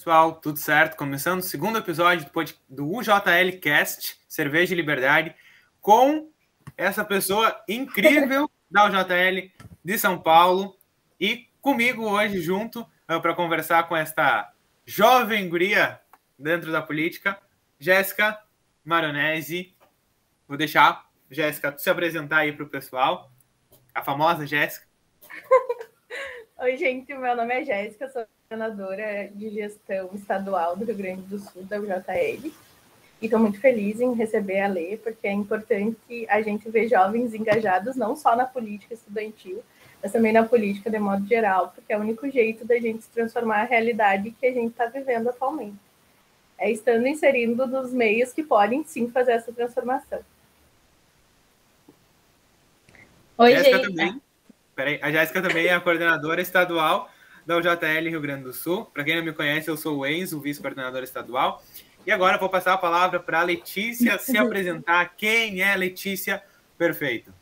pessoal? Tudo certo? Começando o segundo episódio do UJL Cast, Cerveja e Liberdade, com essa pessoa incrível da UJL de São Paulo e comigo hoje junto uh, para conversar com esta jovem guria dentro da política, Jéssica Maronese. Vou deixar, Jéssica, se apresentar aí para o pessoal. A famosa Jéssica. Oi, gente, meu nome é Jéssica, sou coordenadora de gestão estadual do Rio Grande do Sul, da UJL. E estou muito feliz em receber a Lê, porque é importante a gente ver jovens engajados não só na política estudantil, mas também na política de modo geral, porque é o único jeito da gente se transformar a realidade que a gente está vivendo atualmente. É estando inserindo nos meios que podem sim fazer essa transformação. Oi, Jéssica gente. Também. Peraí, a Jéssica também é a coordenadora estadual da UJL Rio Grande do Sul. Para quem não me conhece, eu sou o Enzo, vice-coordenador estadual. E agora vou passar a palavra para a Letícia se apresentar. Quem é Letícia Perfeito?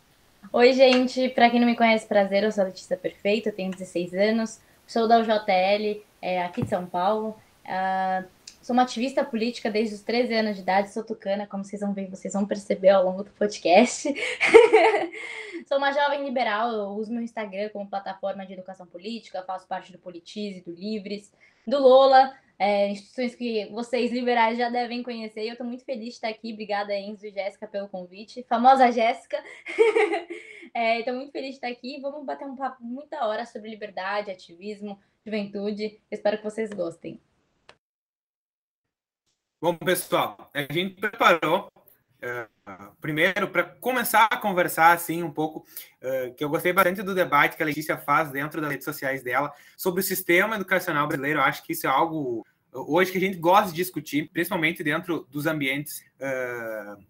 Oi, gente. Para quem não me conhece, prazer, eu sou a Letícia Perfeito, eu tenho 16 anos, sou da UJL, é, aqui de São Paulo. Uh, sou uma ativista política desde os 13 anos de idade, sou tucana, como vocês vão ver, vocês vão perceber ao longo do podcast. sou uma jovem liberal, eu uso meu Instagram como plataforma de educação política, faço parte do Politize, do Livres, do Lola, é, instituições que vocês liberais já devem conhecer. E eu estou muito feliz de estar aqui. Obrigada, Enzo e Jéssica, pelo convite. Famosa Jéssica. Estou é, muito feliz de estar aqui. Vamos bater um papo muita hora sobre liberdade, ativismo, juventude. espero que vocês gostem. Bom, pessoal, a gente preparou Uh, primeiro, para começar a conversar assim um pouco, uh, que eu gostei bastante do debate que a Letícia faz dentro das redes sociais dela sobre o sistema educacional brasileiro. Eu acho que isso é algo hoje que a gente gosta de discutir, principalmente dentro dos ambientes uh,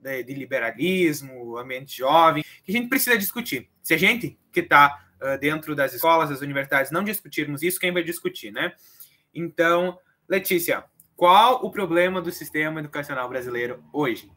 de, de, liberalismo, ambiente jovem, que a gente precisa discutir. Se a gente que está dentro das escolas, das universidades, não discutirmos isso, quem vai discutir, né? Então, Letícia, qual o problema do sistema educacional brasileiro hoje?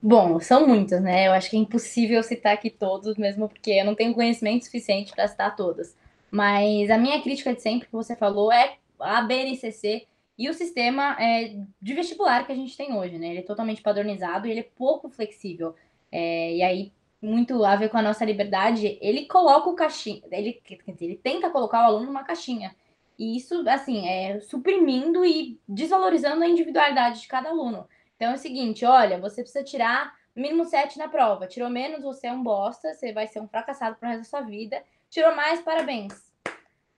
Bom, são muitos, né? Eu acho que é impossível citar aqui todos, mesmo porque eu não tenho conhecimento suficiente para citar todos. Mas a minha crítica de sempre que você falou é a BNCC e o sistema é, de vestibular que a gente tem hoje, né? Ele é totalmente padronizado e ele é pouco flexível. É, e aí, muito a ver com a nossa liberdade, ele coloca o caixinha, ele, ele tenta colocar o aluno numa caixinha. Isso, assim, é suprimindo e desvalorizando a individualidade de cada aluno. Então é o seguinte, olha, você precisa tirar no mínimo 7 na prova. Tirou menos, você é um bosta, você vai ser um fracassado pro resto da sua vida. Tirou mais, parabéns.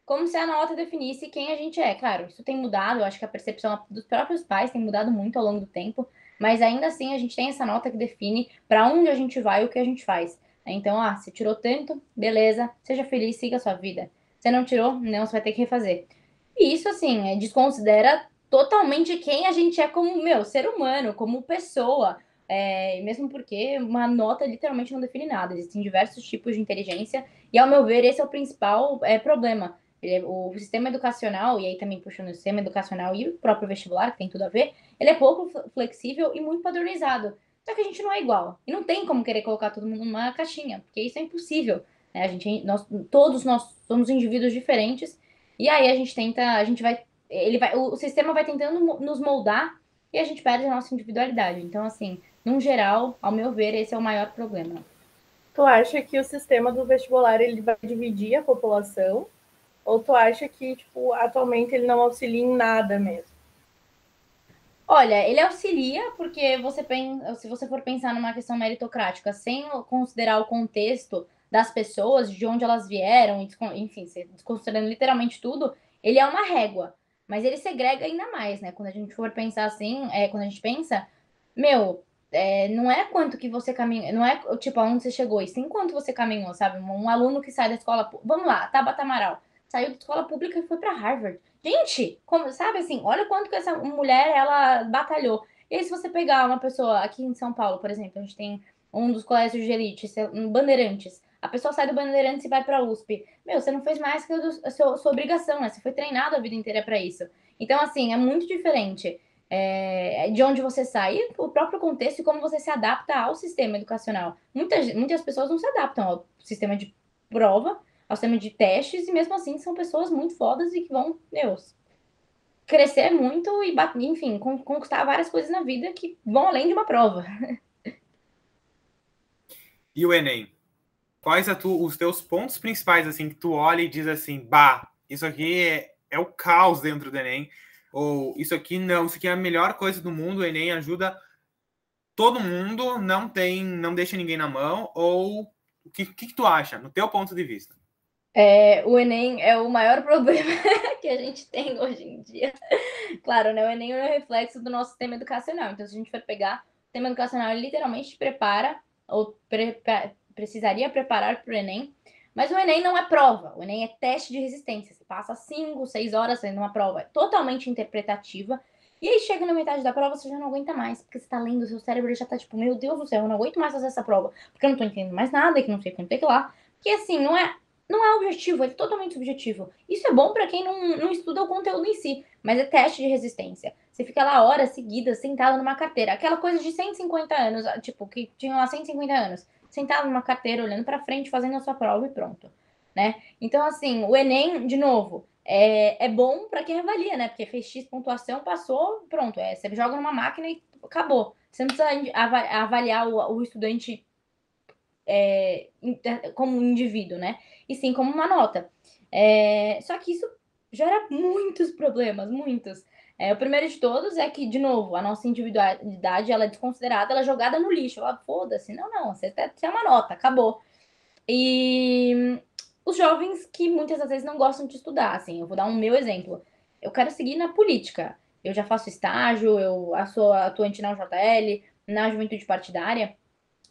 Como se a nota definisse quem a gente é. Claro, isso tem mudado, eu acho que a percepção dos próprios pais tem mudado muito ao longo do tempo, mas ainda assim a gente tem essa nota que define para onde a gente vai e o que a gente faz. Então, ah, você tirou tanto, beleza, seja feliz, siga a sua vida. Você não tirou, não, você vai ter que refazer. E isso, assim, é, desconsidera totalmente quem a gente é como, meu, ser humano, como pessoa. É, mesmo porque uma nota literalmente não define nada. Existem diversos tipos de inteligência, e ao meu ver, esse é o principal é, problema. É, o sistema educacional, e aí também puxando o sistema educacional e o próprio vestibular, que tem tudo a ver, ele é pouco flexível e muito padronizado. Só que a gente não é igual. E não tem como querer colocar todo mundo numa caixinha, porque isso é impossível. Né? A gente, nós, todos nós somos indivíduos diferentes, e aí a gente tenta, a gente vai ele vai, o, sistema vai tentando nos moldar e a gente perde a nossa individualidade. Então, assim, num geral, ao meu ver, esse é o maior problema. Tu acha que o sistema do vestibular ele vai dividir a população? Ou tu acha que, tipo, atualmente ele não auxilia em nada mesmo? Olha, ele auxilia porque você pensa, se você for pensar numa questão meritocrática, sem considerar o contexto das pessoas, de onde elas vieram, enfim, desconsiderando literalmente tudo, ele é uma régua. Mas ele segrega ainda mais, né? Quando a gente for pensar assim, é, quando a gente pensa, meu, é, não é quanto que você caminhou, não é tipo aonde você chegou, e sim quanto você caminhou, sabe? Um, um aluno que sai da escola, vamos lá, Tabata Amaral, saiu da escola pública e foi para Harvard. Gente, como, sabe assim, olha quanto que essa mulher ela batalhou. E aí, se você pegar uma pessoa aqui em São Paulo, por exemplo, a gente tem um dos colégios de elite, Bandeirantes. A pessoa sai do Bandeirantes e vai para a USP. Meu, você não fez mais que a sua, a sua obrigação, né? Você foi treinado a vida inteira para isso. Então, assim, é muito diferente é, de onde você sai, o próprio contexto e como você se adapta ao sistema educacional. Muitas, muitas pessoas não se adaptam ao sistema de prova, ao sistema de testes, e mesmo assim são pessoas muito fodas e que vão, meus, crescer muito e, enfim, conquistar várias coisas na vida que vão além de uma prova. E o Enem? Quais tu, os teus pontos principais, assim, que tu olha e diz assim, bah, isso aqui é, é o caos dentro do Enem, ou isso aqui não, isso aqui é a melhor coisa do mundo, o Enem ajuda todo mundo, não tem, não deixa ninguém na mão, ou o que, que, que tu acha, no teu ponto de vista? É, o Enem é o maior problema que a gente tem hoje em dia. Claro, né? O Enem é um reflexo do nosso sistema educacional. Então, se a gente for pegar, o sistema educacional literalmente prepara, ou pre precisaria preparar para o Enem, mas o Enem não é prova, o Enem é teste de resistência. Você passa cinco, seis horas fazendo uma prova, é totalmente interpretativa. E aí chega na metade da prova, você já não aguenta mais, porque você tá lendo, seu cérebro já tá tipo, meu Deus do céu, eu não aguento mais fazer essa prova, porque eu não tô entendendo mais nada, que não sei quanto é que lá. Porque assim, não é não é objetivo, é totalmente subjetivo. Isso é bom para quem não, não estuda o conteúdo em si, mas é teste de resistência. Você fica lá horas seguidas sentado numa carteira. Aquela coisa de 150 anos, tipo, que tinha lá 150 anos, sentado numa carteira, olhando para frente, fazendo a sua prova e pronto. Né? Então, assim, o Enem, de novo, é, é bom para quem avalia, né? Porque fez X pontuação, passou, pronto. É, você joga numa máquina e acabou. Você não precisa avaliar o, o estudante é, como um indivíduo, né? E sim como uma nota. É, só que isso gera muitos problemas, muitos. É, o primeiro de todos é que, de novo, a nossa individualidade ela é desconsiderada, ela é jogada no lixo. Ela, foda-se, não, não, você, tem é uma nota, acabou. E os jovens que muitas das vezes não gostam de estudar, assim, eu vou dar um meu exemplo. Eu quero seguir na política. Eu já faço estágio, eu sou atuante na UJL, na juventude partidária.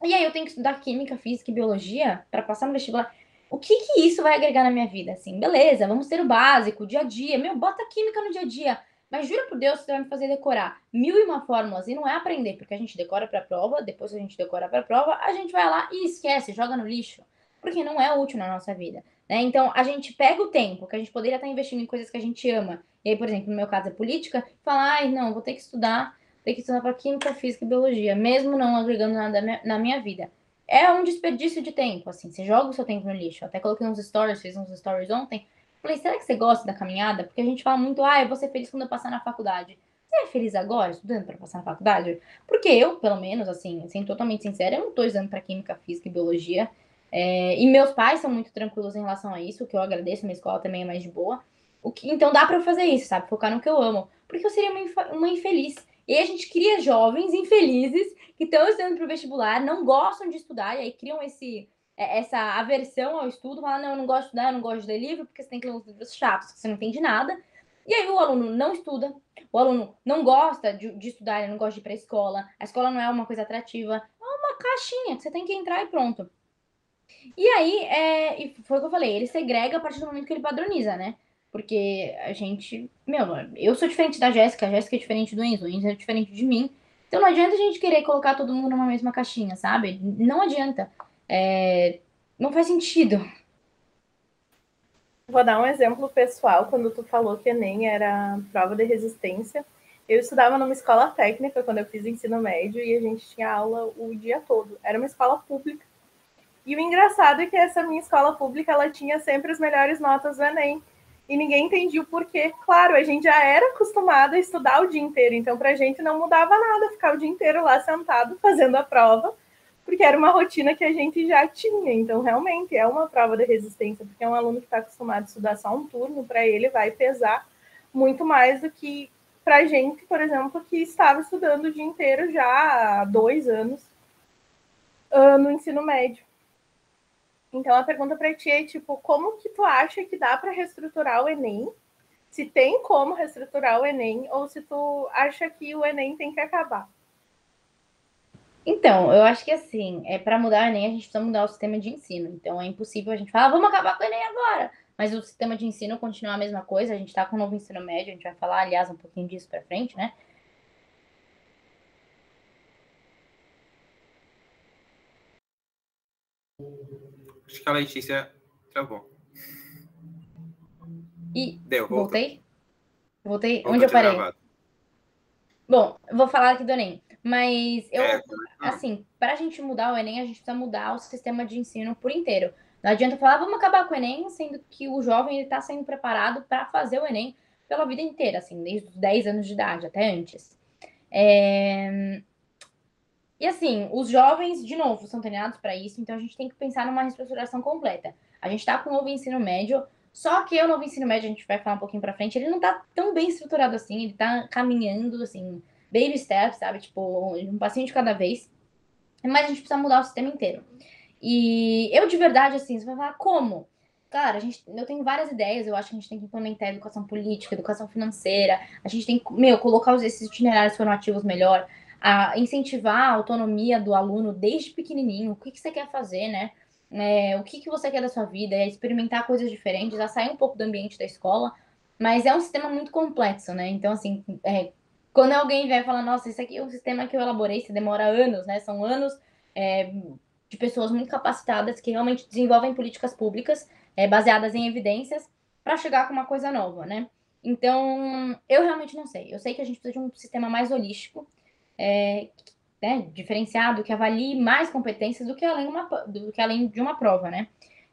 E aí eu tenho que estudar química, física e biologia para passar no vestibular. O que que isso vai agregar na minha vida? Assim, beleza, vamos ter o básico, o dia a dia. Meu, bota química no dia a dia. Mas jura por Deus, você vai me fazer decorar mil e uma fórmulas e não é aprender, porque a gente decora para prova, depois a gente decora para prova, a gente vai lá e esquece, joga no lixo, porque não é útil na nossa vida. Né? Então a gente pega o tempo que a gente poderia estar investindo em coisas que a gente ama, e aí, por exemplo, no meu caso é política, fala, ai, não, vou ter que estudar ter que estudar para química, física e biologia, mesmo não agregando nada na minha vida. É um desperdício de tempo, assim, você joga o seu tempo no lixo. até coloquei uns stories, fiz uns stories ontem. Falei, será que você gosta da caminhada? Porque a gente fala muito, ah, eu vou ser feliz quando eu passar na faculdade. Você é feliz agora, estudando para passar na faculdade? Porque eu, pelo menos, assim, sendo totalmente sincera, eu não estou estudando para química, física e biologia. É, e meus pais são muito tranquilos em relação a isso, que eu agradeço, minha escola também é mais de boa. O que, então dá para eu fazer isso, sabe? Focar no que eu amo. Porque eu seria uma, uma infeliz e a gente cria jovens infelizes que estão estudando para o vestibular, não gostam de estudar, e aí criam esse, essa aversão ao estudo, falam, não, eu não gosto de estudar, eu não gosto de ler livro, porque você tem que ler uns livros chatos, você não entende nada. E aí o aluno não estuda, o aluno não gosta de, de estudar, ele não gosta de ir para a escola, a escola não é uma coisa atrativa, é uma caixinha que você tem que entrar e pronto. E aí, é, e foi o que eu falei, ele segrega a partir do momento que ele padroniza, né? Porque a gente. Meu, eu sou diferente da Jéssica, a Jéssica é diferente do Enzo, o Enzo é diferente de mim. Então não adianta a gente querer colocar todo mundo numa mesma caixinha, sabe? Não adianta. É... Não faz sentido. Vou dar um exemplo pessoal. Quando tu falou que Enem era prova de resistência, eu estudava numa escola técnica quando eu fiz ensino médio e a gente tinha aula o dia todo. Era uma escola pública. E o engraçado é que essa minha escola pública ela tinha sempre as melhores notas do Enem e ninguém entendia o porquê. Claro, a gente já era acostumado a estudar o dia inteiro, então para a gente não mudava nada ficar o dia inteiro lá sentado fazendo a prova, porque era uma rotina que a gente já tinha. Então, realmente, é uma prova de resistência, porque é um aluno que está acostumado a estudar só um turno, para ele vai pesar muito mais do que para a gente, por exemplo, que estava estudando o dia inteiro já há dois anos uh, no ensino médio. Então a pergunta para ti é tipo, como que tu acha que dá para reestruturar o Enem? Se tem como reestruturar o Enem ou se tu acha que o Enem tem que acabar? Então, eu acho que assim, é para mudar o Enem a gente precisa mudar o sistema de ensino. Então é impossível a gente falar, ah, vamos acabar com o Enem agora. Mas o sistema de ensino continua a mesma coisa. A gente está com o novo ensino médio, a gente vai falar, aliás, um pouquinho disso para frente, né? Acho que a Letícia travou. E Deu, voltei? Voltei? Onde eu parei? Gravado. Bom, vou falar aqui do Enem. Mas eu, é, assim, para a gente mudar o Enem, a gente precisa mudar o sistema de ensino por inteiro. Não adianta falar, vamos acabar com o Enem, sendo que o jovem está sendo preparado para fazer o Enem. pela vida inteira, assim, desde os 10 anos de idade, até antes. É... E assim, os jovens, de novo, são treinados para isso, então a gente tem que pensar numa reestruturação completa. A gente está com o novo ensino médio, só que o novo ensino médio, a gente vai falar um pouquinho para frente, ele não está tão bem estruturado assim, ele está caminhando, assim, baby steps, sabe? Tipo, um passinho de cada vez. Mas a gente precisa mudar o sistema inteiro. E eu, de verdade, assim, você vai falar, como? Cara, a gente, eu tenho várias ideias, eu acho que a gente tem que implementar educação política, educação financeira, a gente tem que, meu, colocar esses itinerários formativos melhor, a incentivar a autonomia do aluno desde pequenininho, o que, que você quer fazer, né? É, o que, que você quer da sua vida, é experimentar coisas diferentes, a sair um pouco do ambiente da escola, mas é um sistema muito complexo, né? Então, assim, é, quando alguém vai falar, nossa, isso aqui é um sistema que eu elaborei, isso demora anos, né? São anos é, de pessoas muito capacitadas que realmente desenvolvem políticas públicas é, baseadas em evidências para chegar com uma coisa nova, né? Então, eu realmente não sei. Eu sei que a gente precisa de um sistema mais holístico, é, né, diferenciado, que avalie mais competências do que além, uma, do que além de uma prova, né?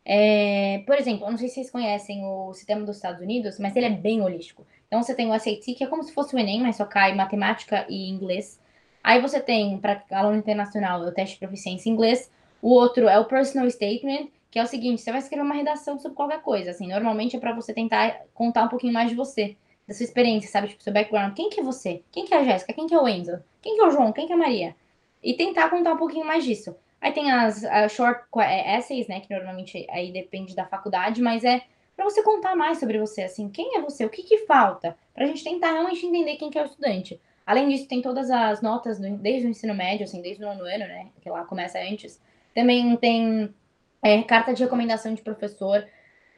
É, por exemplo, eu não sei se vocês conhecem o sistema dos Estados Unidos, mas ele é bem holístico. Então, você tem o SAT, que é como se fosse o Enem, mas só cai matemática e inglês. Aí você tem, para aluno internacional, o teste de proficiência em inglês. O outro é o Personal Statement, que é o seguinte, você vai escrever uma redação sobre qualquer coisa, assim, normalmente é para você tentar contar um pouquinho mais de você, da sua experiência, sabe, tipo, seu background, quem que é você? Quem que é a Jéssica? Quem que é o Enzo? Quem que é o João? Quem que é a Maria? E tentar contar um pouquinho mais disso. Aí tem as, as short é, essays, né, que normalmente aí depende da faculdade, mas é para você contar mais sobre você, assim, quem é você, o que que falta, pra gente tentar realmente entender quem que é o estudante. Além disso, tem todas as notas do, desde o ensino médio, assim, desde o nono ano, né? Que lá começa antes. Também tem é, carta de recomendação de professor.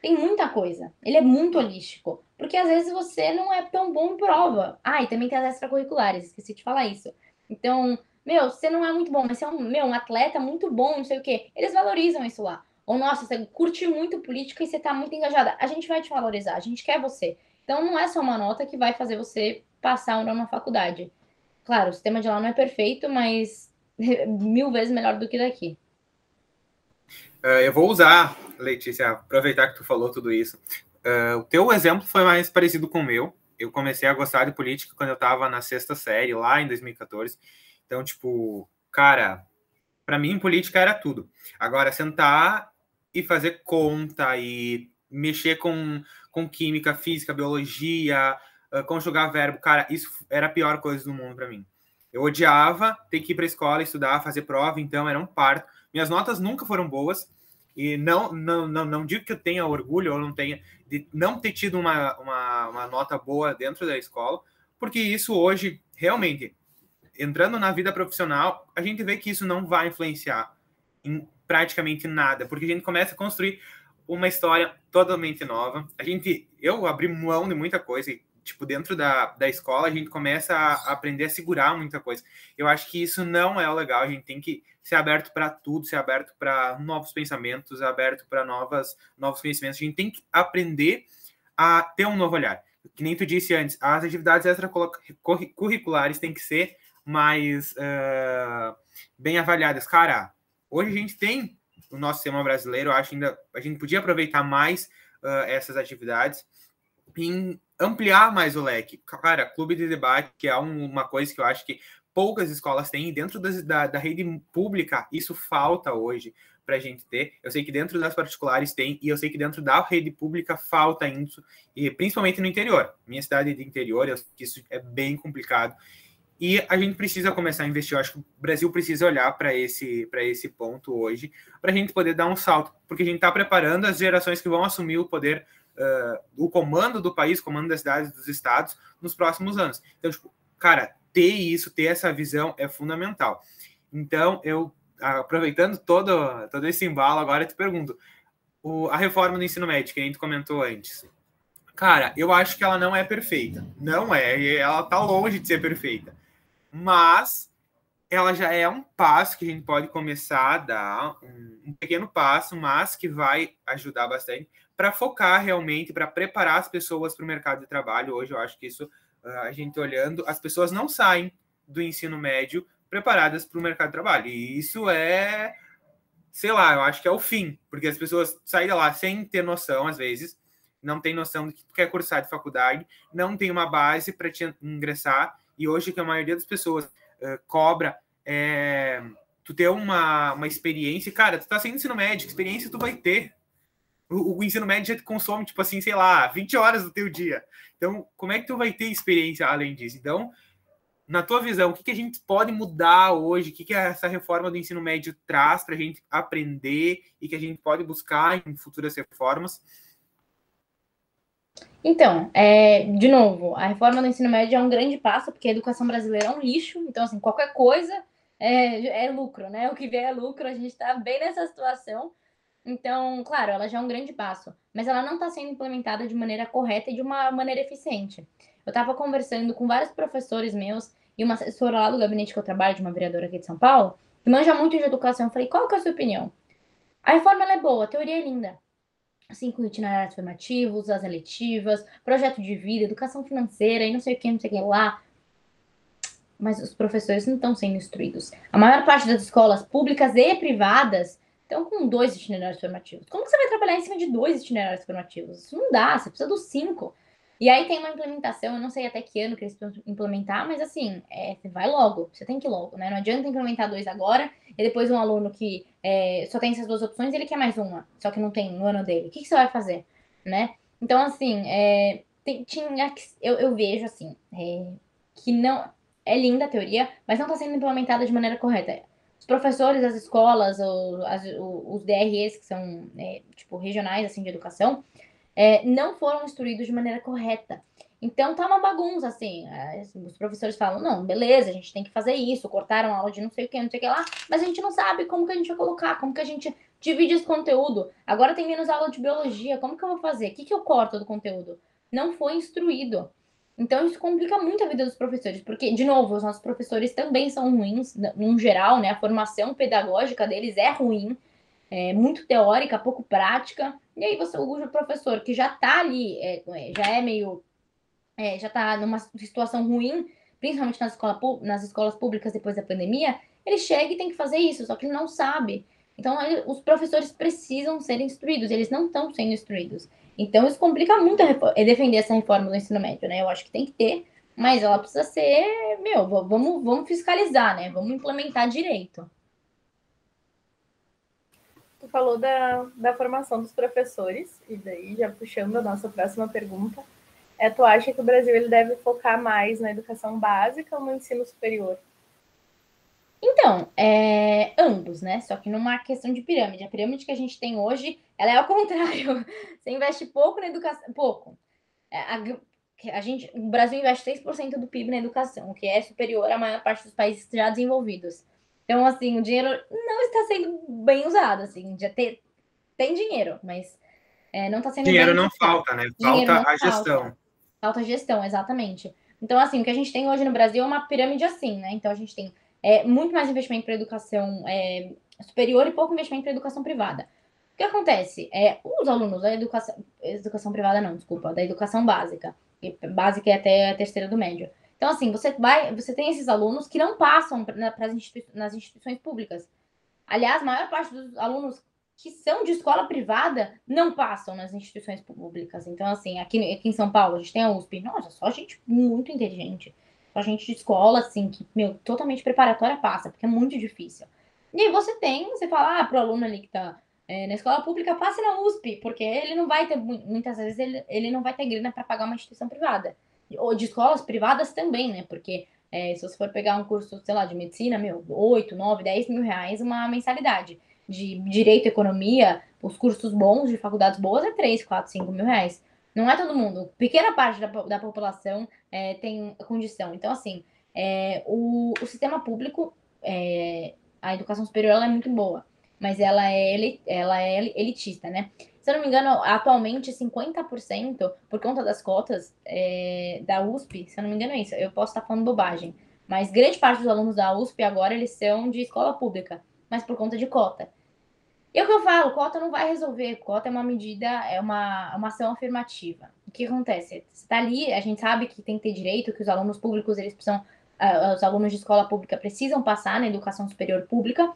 Tem muita coisa. Ele é muito holístico. Porque às vezes você não é tão bom em prova. Ah, e também tem as extracurriculares, esqueci de falar isso. Então, meu, você não é muito bom, mas você é um, meu, um atleta muito bom, não sei o quê. Eles valorizam isso lá. Ou, nossa, você curte muito política e você tá muito engajada. A gente vai te valorizar, a gente quer você. Então, não é só uma nota que vai fazer você passar ou na faculdade. Claro, o sistema de lá não é perfeito, mas mil vezes melhor do que daqui. Uh, eu vou usar, Letícia, aproveitar que tu falou tudo isso. Uh, o teu exemplo foi mais parecido com o meu. Eu comecei a gostar de política quando eu estava na sexta série, lá em 2014. Então, tipo, cara, para mim política era tudo. Agora, sentar e fazer conta e mexer com, com química, física, biologia, uh, conjugar verbo, cara, isso era a pior coisa do mundo para mim. Eu odiava ter que ir para escola estudar, fazer prova, então era um parto. Minhas notas nunca foram boas e não, não, não, não digo que eu tenha orgulho ou não tenha de não ter tido uma, uma, uma nota boa dentro da escola, porque isso hoje realmente entrando na vida profissional, a gente vê que isso não vai influenciar em praticamente nada, porque a gente começa a construir uma história totalmente nova. A gente, eu abri mão de muita coisa, tipo, dentro da, da escola, a gente começa a aprender a segurar muita coisa. Eu acho que isso não é o legal, a gente tem que ser aberto para tudo, ser aberto para novos pensamentos, aberto para novas novos conhecimentos. A gente tem que aprender a ter um novo olhar. Que nem tu disse antes, as atividades extracurriculares têm que ser mais uh, bem avaliadas. Cara, hoje a gente tem o nosso sistema brasileiro, eu acho ainda a gente podia aproveitar mais uh, essas atividades em ampliar mais o leque. Cara, clube de debate, que é um, uma coisa que eu acho que poucas escolas têm, dentro das, da, da rede pública, isso falta hoje para a gente ter. Eu sei que dentro das particulares tem, e eu sei que dentro da rede pública falta isso, e principalmente no interior. Minha cidade é de interior, eu isso é bem complicado. E a gente precisa começar a investir. Eu acho que o Brasil precisa olhar para esse, esse ponto hoje, para a gente poder dar um salto, porque a gente está preparando as gerações que vão assumir o poder, uh, o comando do país, comando das cidades, dos estados, nos próximos anos. Então, tipo, cara, ter isso, ter essa visão é fundamental. Então, eu, aproveitando todo, todo esse embalo, agora eu te pergunto: o, a reforma do ensino médio, que a gente comentou antes. Cara, eu acho que ela não é perfeita. Não é, ela está longe de ser perfeita mas ela já é um passo que a gente pode começar a dar, um, um pequeno passo, mas que vai ajudar bastante para focar realmente, para preparar as pessoas para o mercado de trabalho. Hoje eu acho que isso, ah, a gente olhando, as pessoas não saem do ensino médio preparadas para o mercado de trabalho. E isso é, sei lá, eu acho que é o fim, porque as pessoas saem lá sem ter noção, às vezes, não tem noção do que quer cursar de faculdade, não tem uma base para te ingressar, e hoje que a maioria das pessoas uh, cobra é, tu ter uma, uma experiência, cara, tu tá sem ensino médio, experiência tu vai ter. O, o, ensino médio já consome, tipo assim, sei lá, 20 horas do teu dia. Então, como é que tu vai ter experiência além disso? Então, na tua visão, o que, que a gente pode mudar hoje? O que, que essa reforma do ensino médio traz para a gente aprender e que a gente pode buscar em futuras reformas? Então, é, de novo, a reforma do ensino médio é um grande passo, porque a educação brasileira é um lixo, então, assim, qualquer coisa é, é lucro, né? O que vier é lucro, a gente está bem nessa situação. Então, claro, ela já é um grande passo, mas ela não está sendo implementada de maneira correta e de uma maneira eficiente. Eu estava conversando com vários professores meus e uma assessora lá do gabinete que eu trabalho, de uma vereadora aqui de São Paulo, que manja muito de educação. Eu falei, qual que é a sua opinião? A reforma é boa, a teoria é linda. Cinco itinerários formativos, as eletivas, projeto de vida, educação financeira e não sei o que, não sei o que lá. Mas os professores não estão sendo instruídos. A maior parte das escolas públicas e privadas estão com dois itinerários formativos. Como você vai trabalhar em cima de dois itinerários formativos? Isso não dá, você precisa dos cinco. E aí tem uma implementação, eu não sei até que ano que eles vão implementar, mas assim, é, você vai logo, você tem que ir logo, né? Não adianta implementar dois agora, e depois um aluno que é, só tem essas duas opções, ele quer mais uma, só que não tem no ano dele. O que, que você vai fazer, né? Então, assim, é, tem, tinha, eu, eu vejo, assim, é, que não... É linda a teoria, mas não está sendo implementada de maneira correta. Os professores, as escolas, os, DREs, que são, é, tipo, regionais, assim, de educação, é, não foram instruídos de maneira correta. Então tá uma bagunça, assim, é, Os professores falam, não, beleza, a gente tem que fazer isso, cortaram a aula de não sei o que, não sei o que lá, mas a gente não sabe como que a gente vai colocar, como que a gente divide esse conteúdo. Agora tem menos aula de biologia, como que eu vou fazer? O que, que eu corto do conteúdo? Não foi instruído. Então isso complica muito a vida dos professores, porque, de novo, os nossos professores também são ruins, no geral, né? A formação pedagógica deles é ruim é, muito teórica, pouco prática. E aí você, o professor que já está ali, é, é, já é meio. É, já está numa situação ruim, principalmente nas, escola, nas escolas públicas depois da pandemia, ele chega e tem que fazer isso, só que ele não sabe. Então, ele, os professores precisam ser instruídos, eles não estão sendo instruídos. Então, isso complica muito a defender essa reforma do ensino médio, né? Eu acho que tem que ter, mas ela precisa ser, meu, vamos, vamos fiscalizar, né? Vamos implementar direito tu falou da, da formação dos professores, e daí já puxando a nossa próxima pergunta, é, tu acha que o Brasil ele deve focar mais na educação básica ou no ensino superior? Então, é, ambos, né? Só que numa questão de pirâmide. A pirâmide que a gente tem hoje, ela é ao contrário. Você investe pouco na educação, pouco. É, a, a gente, o Brasil investe 6% do PIB na educação, o que é superior à maior parte dos países já desenvolvidos. Então, assim, o dinheiro não está sendo bem usado, assim, já ter, tem dinheiro, mas é, não está sendo Dinheiro não falta, né? Falta a falta. gestão. Falta gestão, exatamente. Então, assim, o que a gente tem hoje no Brasil é uma pirâmide assim, né? Então, a gente tem é, muito mais investimento para educação é, superior e pouco investimento para educação privada. O que acontece? É, os alunos da educação, educação privada não, desculpa, da educação básica, básica é até a terceira do médio. Então, assim, você vai, você tem esses alunos que não passam pra, institui nas instituições públicas. Aliás, a maior parte dos alunos que são de escola privada não passam nas instituições públicas. Então, assim, aqui, aqui em São Paulo, a gente tem a USP. Nossa, só gente muito inteligente. Só gente de escola, assim, que, meu, totalmente preparatória passa, porque é muito difícil. E aí você tem, você fala, ah, pro aluno ali que tá é, na escola pública, passe na USP, porque ele não vai ter, muitas vezes, ele, ele não vai ter grana para pagar uma instituição privada ou de escolas privadas também, né? Porque é, se você for pegar um curso, sei lá, de medicina, meu, 8, 9, 10 mil reais uma mensalidade. De direito economia, os cursos bons de faculdades boas é 3, 4, 5 mil reais. Não é todo mundo. Pequena parte da, da população é, tem condição. Então, assim, é, o, o sistema público, é, a educação superior ela é muito boa, mas ela é, ela é elitista, né? Se eu não me engano, atualmente 50%, por conta das cotas é, da USP, se eu não me engano é isso, eu posso estar falando bobagem, mas grande parte dos alunos da USP agora eles são de escola pública, mas por conta de cota. E o que eu falo, cota não vai resolver, cota é uma medida, é uma, uma ação afirmativa. O que acontece? Você está ali, a gente sabe que tem que ter direito, que os alunos públicos eles precisam uh, os alunos de escola pública precisam passar na educação superior pública,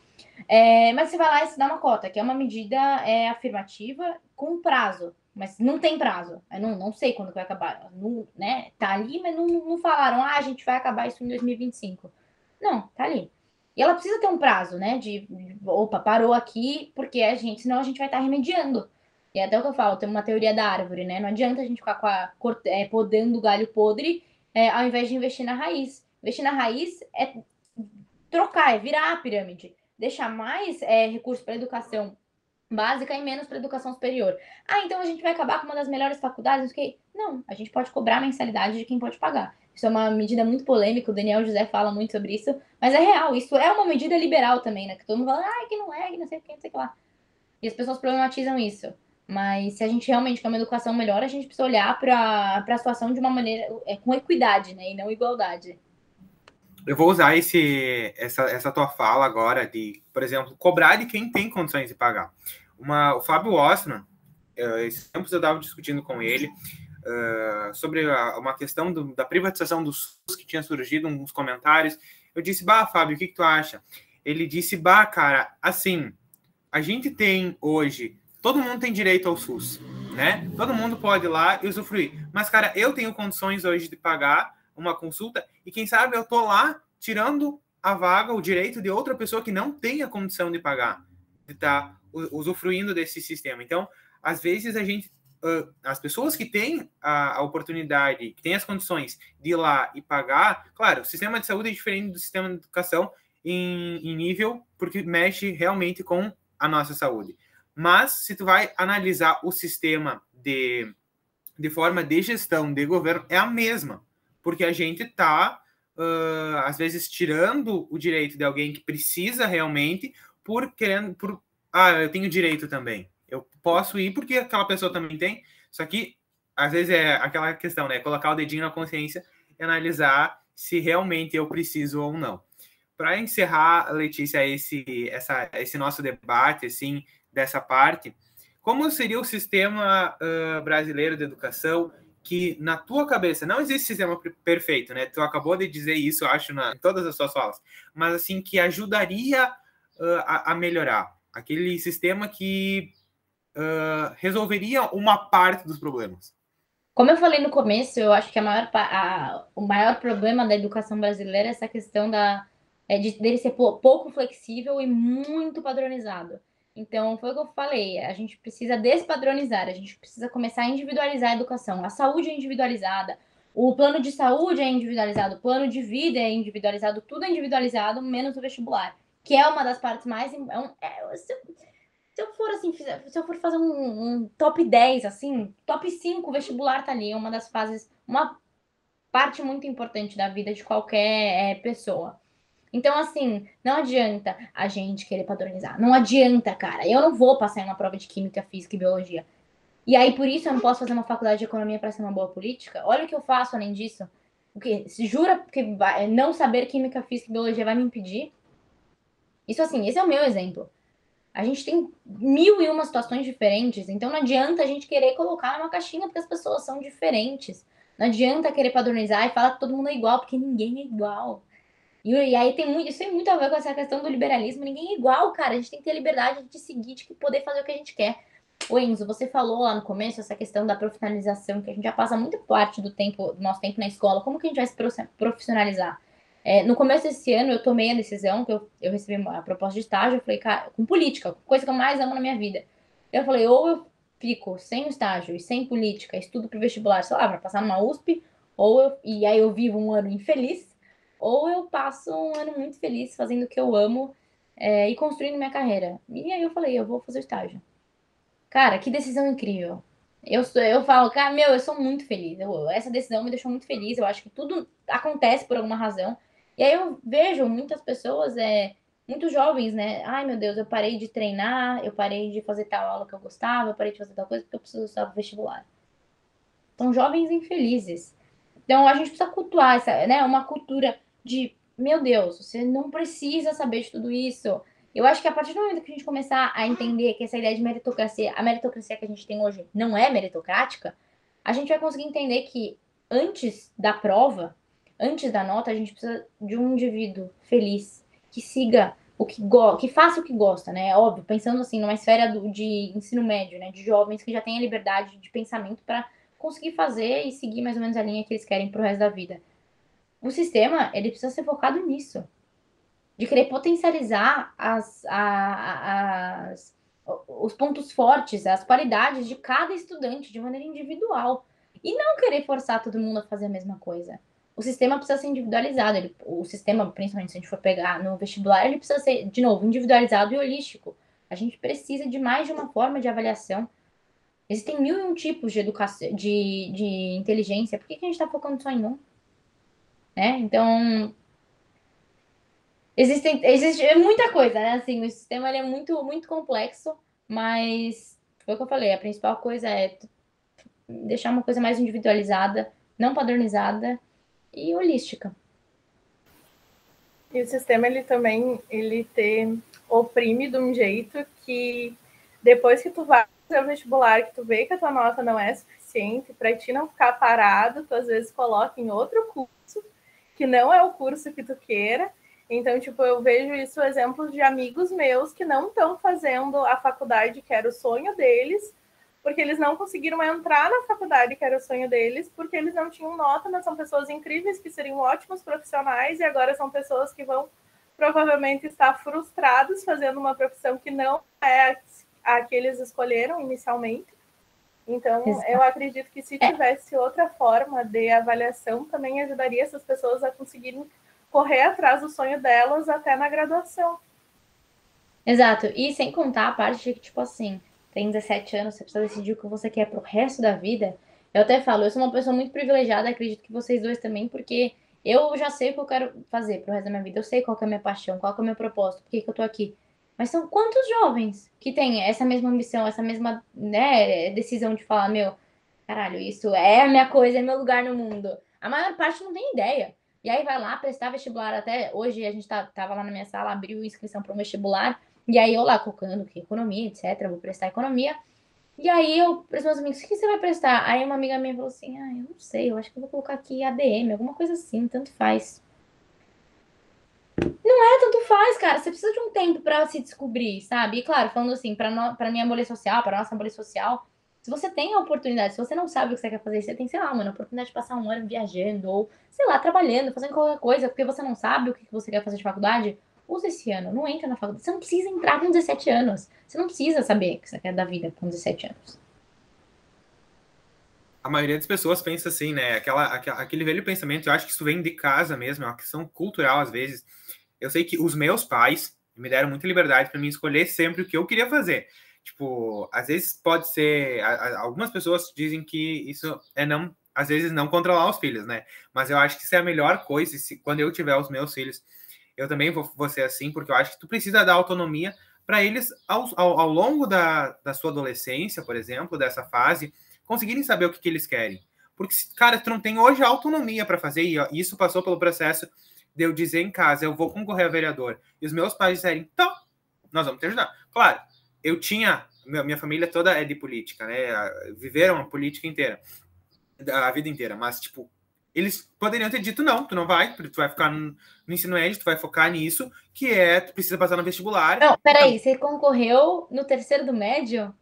é, mas você vai lá e se dá uma cota, que é uma medida é, afirmativa com prazo. mas não tem prazo. Eu não, não sei quando vai acabar. Não, né? Tá ali, mas não, não falaram, ah, a gente vai acabar isso em 2025. Não, tá ali. E ela precisa ter um prazo, né? De, opa, parou aqui, porque a gente, senão a gente vai estar tá remediando. E é até o que eu falo, tem uma teoria da árvore, né? Não adianta a gente ficar a, é, podando o galho podre é, ao invés de investir na raiz. Investir na raiz é trocar, é virar a pirâmide. Deixar mais é, recursos para educação básica e menos para educação superior. Ah, então a gente vai acabar com uma das melhores faculdades? Okay? Não, a gente pode cobrar a mensalidade de quem pode pagar. Isso é uma medida muito polêmica, o Daniel José fala muito sobre isso, mas é real, isso é uma medida liberal também, né? Que todo mundo fala, ah, que não é, que não sei o que, não sei o que lá. E as pessoas problematizam isso. Mas se a gente realmente quer uma educação melhor, a gente precisa olhar para a situação de uma maneira é, com equidade, né? E não igualdade. Eu vou usar esse, essa, essa tua fala agora de, por exemplo, cobrar de quem tem condições de pagar. Uma, o Fábio Ostman, uh, esses tempos eu estava discutindo com ele uh, sobre a, uma questão do, da privatização do SUS que tinha surgido, uns comentários. Eu disse, bah, Fábio, o que, que tu acha? Ele disse, bah, cara, assim, a gente tem hoje, todo mundo tem direito ao SUS, né? Todo mundo pode ir lá e usufruir. Mas, cara, eu tenho condições hoje de pagar uma consulta e quem sabe eu tô lá tirando a vaga, o direito de outra pessoa que não tem a condição de pagar, de estar tá usufruindo desse sistema. Então, às vezes a gente, as pessoas que têm a, oportunidade, que têm as condições de ir lá e pagar, claro, o sistema de saúde é diferente do sistema de educação em, em nível, porque mexe realmente com a nossa saúde. Mas se tu vai analisar o sistema de, de forma de gestão de governo, é a mesma, porque a gente está uh, às vezes tirando o direito de alguém que precisa realmente por querendo por ah, eu tenho direito também. Eu posso ir porque aquela pessoa também tem. Só que, às vezes, é aquela questão, né? Colocar o dedinho na consciência e analisar se realmente eu preciso ou não. Para encerrar, Letícia, esse, essa, esse nosso debate, assim, dessa parte, como seria o sistema uh, brasileiro de educação que, na tua cabeça, não existe sistema perfeito, né? Tu acabou de dizer isso, acho, na, em todas as suas falas, mas, assim, que ajudaria uh, a, a melhorar aquele sistema que uh, resolveria uma parte dos problemas. Como eu falei no começo, eu acho que a maior, a, o maior problema da educação brasileira é essa questão da, é de, dele ser pouco flexível e muito padronizado. Então, foi o que eu falei, a gente precisa despadronizar, a gente precisa começar a individualizar a educação. A saúde é individualizada, o plano de saúde é individualizado, o plano de vida é individualizado, tudo é individualizado, menos o vestibular que é uma das partes mais. É um, é, se, eu, se, eu, for assim, se eu for fazer um, um, top 10, assim, top 5 vestibular tá ali, é uma das fases, uma parte muito importante da vida de qualquer é, pessoa. Então, assim, não adianta a gente querer padronizar. Não adianta, cara. Eu não vou passar em uma prova de química, física e biologia. E aí, por isso, eu não posso fazer uma faculdade de economia para ser uma boa política? Olha o que eu faço além disso. O que? Se jura que vai, não saber química, física e biologia vai me impedir? Isso assim, esse é o meu exemplo. A gente tem mil e uma situações diferentes, então não adianta a gente querer colocar numa caixinha porque as pessoas são diferentes. Não adianta querer padronizar e falar que todo mundo é igual, porque ninguém é igual. E, aí tem muito, isso tem muito a ver com essa questão do liberalismo. Ninguém é igual, cara. A gente tem que ter liberdade de seguir, de poder fazer o que a gente quer. O Enzo, você falou lá no começo essa questão da profissionalização, que a gente já passa muita parte do tempo, do nosso tempo na escola. Como que a gente vai se profissionalizar? É, no começo desse ano, eu tomei a decisão, que eu, eu recebi uma proposta de estágio, eu falei, cara, com política, coisa que eu mais amo na minha vida. Eu falei, ou eu fico sem estágio e sem política, estudo para vestibular, sei lá, para passar numa USP, ou eu, e aí eu vivo um ano infeliz, ou eu passo um ano muito feliz fazendo o que eu amo é, e construindo minha carreira. E aí eu falei, eu vou fazer estágio. Cara, que decisão incrível. Eu, eu falo, cara, meu, eu sou muito feliz. Eu, essa decisão me deixou muito feliz. Eu acho que tudo acontece por alguma razão. E aí eu vejo muitas pessoas, é, muito jovens, né? Ai, meu Deus, eu parei de treinar, eu parei de fazer tal aula que eu gostava, eu parei de fazer tal coisa porque eu preciso estudar vestibular. São jovens infelizes. Então a gente precisa cultuar essa, né? Uma cultura de, meu Deus, você não precisa saber de tudo isso. Eu acho que a partir do momento que a gente começar a entender que essa ideia de meritocracia, a meritocracia que a gente tem hoje não é meritocrática, a gente vai conseguir entender que antes da prova, antes da nota, a gente precisa de um indivíduo feliz, que siga o que, go que faça o que gosta, né? Óbvio, pensando assim numa esfera do, de ensino médio, né? De jovens que já têm a liberdade de pensamento para conseguir fazer e seguir mais ou menos a linha que eles querem pro resto da vida. O sistema, ele precisa ser focado nisso. De querer potencializar as, a, as, os pontos fortes, as qualidades de cada estudante de maneira individual. E não querer forçar todo mundo a fazer a mesma coisa o sistema precisa ser individualizado. Ele, o sistema, principalmente se a gente for pegar no vestibular, ele precisa ser, de novo, individualizado e holístico. A gente precisa de mais de uma forma de avaliação. Existem mil e um tipos de educação, de, de inteligência. Por que, que a gente está focando só em um? Né? Então, existem, existe muita coisa, né? Assim, o sistema ele é muito, muito complexo, mas foi o que eu falei. A principal coisa é deixar uma coisa mais individualizada, não padronizada e holística. E o sistema ele também ele te oprime de um jeito que depois que tu vai fazer o vestibular, que tu vê que a tua nota não é suficiente, para ti não ficar parado, tu às vezes coloca em outro curso, que não é o curso que tu queira. Então, tipo, eu vejo isso exemplos de amigos meus que não estão fazendo a faculdade que era o sonho deles, porque eles não conseguiram entrar na faculdade, que era o sonho deles, porque eles não tinham nota, mas são pessoas incríveis que seriam ótimos profissionais e agora são pessoas que vão provavelmente estar frustrados fazendo uma profissão que não é a que eles escolheram inicialmente. Então, Exato. eu acredito que se tivesse outra forma de avaliação, também ajudaria essas pessoas a conseguirem correr atrás do sonho delas até na graduação. Exato. E sem contar a parte de que, tipo assim, tem 17 anos, você precisa decidir o que você quer pro resto da vida. Eu até falo, eu sou uma pessoa muito privilegiada, acredito que vocês dois também, porque eu já sei o que eu quero fazer pro resto da minha vida. Eu sei qual é a minha paixão, qual é o meu propósito, por que, que eu tô aqui. Mas são quantos jovens que têm essa mesma ambição, essa mesma né, decisão de falar, meu, caralho, isso é a minha coisa, é meu lugar no mundo. A maior parte não tem ideia. E aí vai lá prestar vestibular. Até hoje a gente tá, tava lá na minha sala, abriu inscrição para um vestibular. E aí eu lá colocando que economia, etc, vou prestar economia. E aí eu, para os meus amigos, o que você vai prestar? Aí uma amiga minha falou assim: "Ah, eu não sei, eu acho que eu vou colocar aqui ADM, alguma coisa assim, tanto faz". Não é tanto faz, cara. Você precisa de um tempo para se descobrir, sabe? E claro, falando assim, para no... para minha bolha social, para nossa bolha social, se você tem a oportunidade, se você não sabe o que você quer fazer, você tem, sei lá, mano, a oportunidade de passar um ano viajando ou, sei lá, trabalhando, fazendo qualquer coisa, porque você não sabe o que você quer fazer de faculdade, usa esse ano, não entra na faculdade. Você não precisa entrar com 17 anos. Você não precisa saber o que você quer da vida com 17 anos. A maioria das pessoas pensa assim, né? Aquela, aquele velho pensamento, eu acho que isso vem de casa mesmo, é uma questão cultural às vezes. Eu sei que os meus pais me deram muita liberdade para mim escolher sempre o que eu queria fazer. Tipo, às vezes pode ser. Algumas pessoas dizem que isso é não, às vezes não controlar os filhos, né? Mas eu acho que isso é a melhor coisa. Se, quando eu tiver os meus filhos, eu também vou, vou ser assim, porque eu acho que tu precisa dar autonomia para eles, ao, ao, ao, longo da, da sua adolescência, por exemplo, dessa fase, conseguirem saber o que, que eles querem. Porque, cara, tu não tem hoje autonomia para fazer, e isso passou pelo processo de eu dizer em casa, eu vou concorrer a vereador. E os meus pais disserem, então, nós vamos te ajudar. Claro, eu tinha, minha família toda é de política, né? Viveram a política inteira, a vida inteira, mas, tipo, eles poderiam ter dito não, tu não vai, tu vai ficar no, ensino médio, tu vai focar nisso, que é, tu precisa passar no vestibular. Não, peraí, então... você concorreu no terceiro do médio?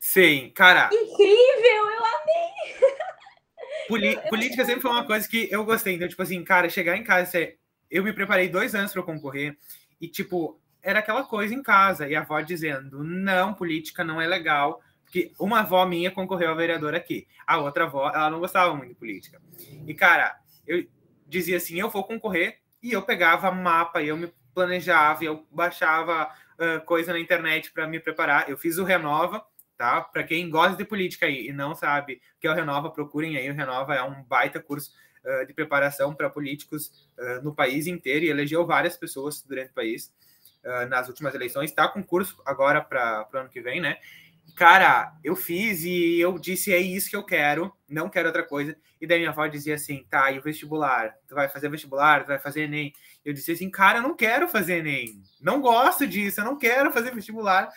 Sim, cara. Incrível, eu amei! Poli eu, política eu... sempre foi uma coisa que eu gostei, então, tipo assim, cara, chegar em casa, eu me preparei dois anos para concorrer, e, tipo, era aquela coisa em casa, e a avó dizendo, não, política não é legal, porque uma avó minha concorreu a vereadora aqui. A outra avó, ela não gostava muito de política. E, cara, eu dizia assim: eu vou concorrer. E eu pegava mapa, eu me planejava, eu baixava uh, coisa na internet para me preparar. Eu fiz o Renova, tá? Para quem gosta de política aí e não sabe o que é o Renova, procurem aí. O Renova é um baita curso uh, de preparação para políticos uh, no país inteiro e elegeu várias pessoas durante o país nas últimas eleições. Está com curso agora para o ano que vem, né? cara, eu fiz e eu disse, é isso que eu quero, não quero outra coisa. E daí minha avó dizia assim, tá, e o vestibular? Tu vai fazer vestibular? Tu vai fazer Enem? Eu disse assim, cara, eu não quero fazer Enem. Não gosto disso, eu não quero fazer vestibular.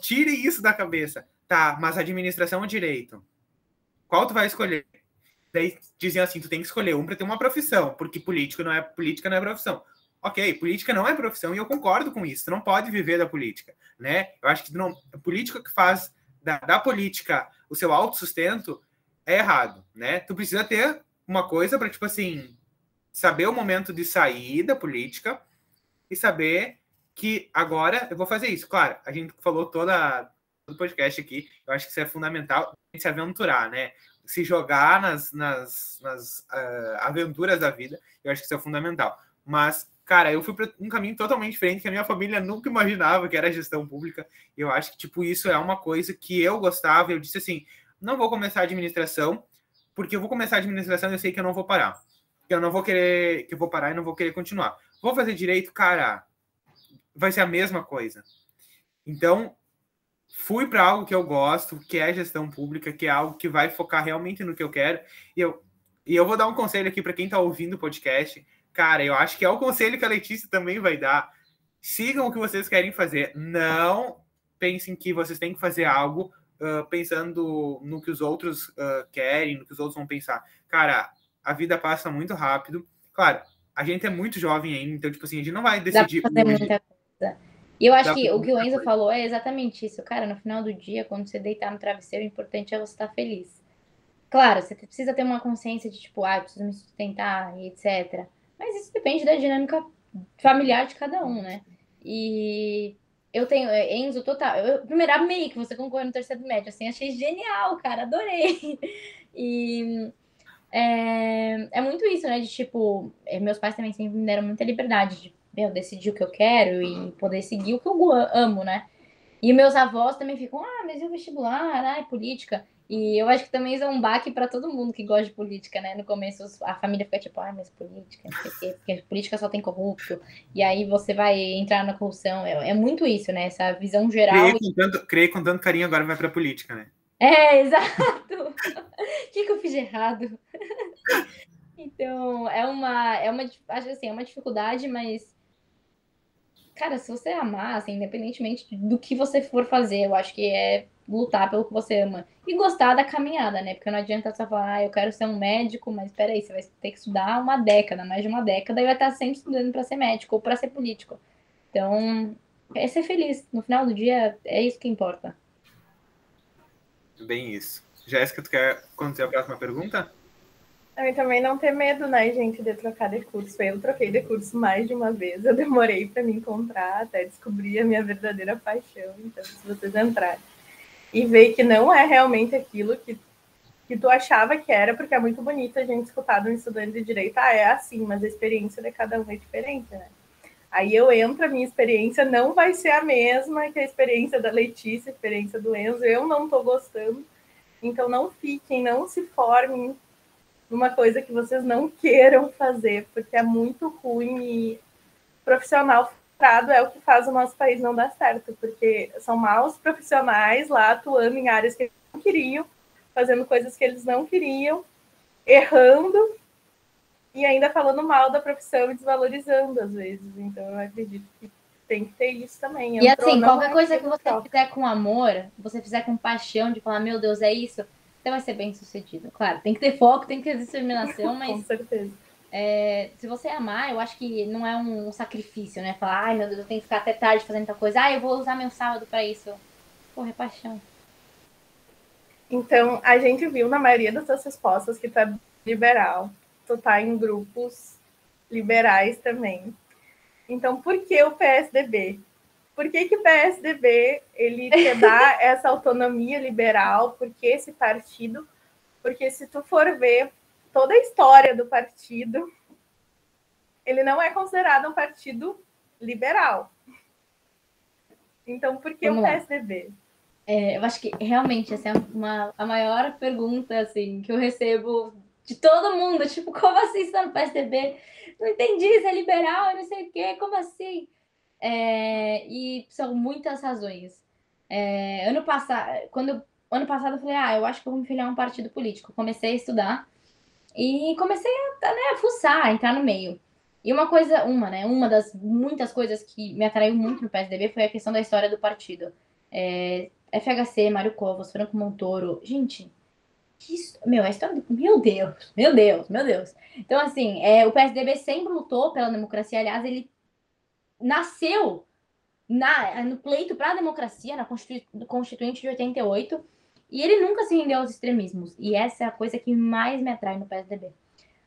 Tire isso da cabeça. Tá, mas administração ou direito? Qual tu vai escolher? Daí diziam assim, tu tem que escolher um para ter uma profissão, porque político não é política não é profissão. ok, política não é profissão e eu concordo com isso. Tu não pode viver da política, né? Eu acho que não, a política que faz da, da política o seu autossustento é errado, né? Tu precisa ter uma coisa para, tipo assim, saber o momento de sair da política e saber que agora eu vou fazer isso. Claro, a gente falou toda o podcast aqui, eu acho que isso é fundamental, se aventurar, né? Se jogar nas, nas, nas uh, aventuras da vida, eu acho que isso é fundamental. Mas, cara, eu fui para um caminho totalmente diferente que a minha família nunca imaginava que era gestão pública. Eu acho que, tipo, isso é uma coisa que eu gostava. Eu disse assim: não vou começar administração, porque eu vou começar administração e eu sei que eu não vou parar. Que eu não vou querer, que eu vou parar e não vou querer continuar. Vou fazer direito, cara, vai ser a mesma coisa. Então, fui para algo que eu gosto, que é gestão pública, que é algo que vai focar realmente no que eu quero. E eu, e eu vou dar um conselho aqui para quem está ouvindo o podcast. Cara, eu acho que é o conselho que a Letícia também vai dar. Sigam o que vocês querem fazer. Não pensem que vocês têm que fazer algo uh, pensando no que os outros uh, querem, no que os outros vão pensar. Cara, a vida passa muito rápido. Claro, a gente é muito jovem ainda, então, tipo assim, a gente não vai decidir. Dá pra fazer muita coisa. E eu acho que o que o Enzo falou é exatamente isso. Cara, no final do dia, quando você deitar no travesseiro, o importante é você estar feliz. Claro, você precisa ter uma consciência de, tipo, ah, eu preciso me sustentar e etc. Mas isso depende da dinâmica familiar de cada um, né? E eu tenho, é, Enzo, total. Eu primeiro amei que você concorreu no terceiro médio, assim, achei genial, cara, adorei. E é, é muito isso, né? De tipo, é, meus pais também sempre me deram muita liberdade de meu, decidir o que eu quero e poder seguir o que eu amo, né? E meus avós também ficam, ah, mas e o vestibular? Ah, é política. E eu acho que também isso é um baque para todo mundo que gosta de política, né? No começo a família fica tipo, ah, mas política, não sei o quê, porque política só tem corrupto. E aí você vai entrar na corrupção. É, é muito isso, né? Essa visão geral. Criei com tanto, criei com tanto carinho, agora vai pra política, né? É, exato. O que, que eu fiz de errado? então, é uma, é uma, acho assim, é uma dificuldade, mas cara, se você amar, assim, independentemente do que você for fazer, eu acho que é lutar pelo que você ama. E gostar da caminhada, né? Porque não adianta só falar, ah, eu quero ser um médico, mas peraí, você vai ter que estudar uma década, mais de uma década, e vai estar sempre estudando para ser médico ou para ser político. Então, é ser feliz. No final do dia, é isso que importa. Bem isso. Jéssica, tu quer conduzir a próxima pergunta? E também não ter medo, né, gente, de trocar de curso. Eu troquei de curso mais de uma vez, eu demorei para me encontrar até descobrir a minha verdadeira paixão. Então, se vocês entrarem e ver que não é realmente aquilo que, que tu achava que era, porque é muito bonito a gente escutar de um estudante de direito, ah, é assim, mas a experiência de cada um é diferente, né? Aí eu entro, a minha experiência não vai ser a mesma que a experiência da Letícia, a experiência do Enzo, eu não estou gostando. Então não fiquem, não se formem numa coisa que vocês não queiram fazer, porque é muito ruim e profissional é o que faz o nosso país não dar certo, porque são maus profissionais lá atuando em áreas que eles não queriam, fazendo coisas que eles não queriam, errando e ainda falando mal da profissão e desvalorizando às vezes. Então eu acredito que tem que ter isso também. E assim, qualquer coisa que você fizer com amor, você fizer com paixão, de falar, meu Deus, é isso, você vai ser bem sucedido. Claro, tem que ter foco, tem que ter determinação, mas. com certeza é, se você amar, eu acho que não é um sacrifício, né? Falar, ai meu Deus, eu tenho que ficar até tarde fazendo tal coisa. Ah, eu vou usar meu sábado para isso. Porra, é paixão. Então, a gente viu na maioria das suas respostas que tu é liberal. Tu tá em grupos liberais também. Então, por que o PSDB? Por que, que o PSDB ele te dá essa autonomia liberal? Por que esse partido? Porque se tu for ver toda a história do partido, ele não é considerado um partido liberal. Então, por que Vamos o PSDB? É, eu acho que realmente essa é uma, a maior pergunta assim, que eu recebo de todo mundo. Tipo, como assim está no PSDB? Não entendi, se é liberal, não sei o quê, como assim? É, e são muitas razões. É, ano passado, quando ano passado eu falei, ah, eu acho que eu vou me filiar a um partido político. Comecei a estudar e comecei a, né, a fuçar, a entrar no meio. E uma coisa, uma, né? Uma das muitas coisas que me atraiu muito no PSDB foi a questão da história do partido. É, FHC, Mário Covas, Franco Montoro. Gente, isso, meu, a história do. Meu Deus, meu Deus, meu Deus. Então, assim, é, o PSDB sempre lutou pela democracia. Aliás, ele nasceu na, no pleito para a democracia, na Constituinte de 88, e ele nunca se rendeu aos extremismos. E essa é a coisa que mais me atrai no PSDB.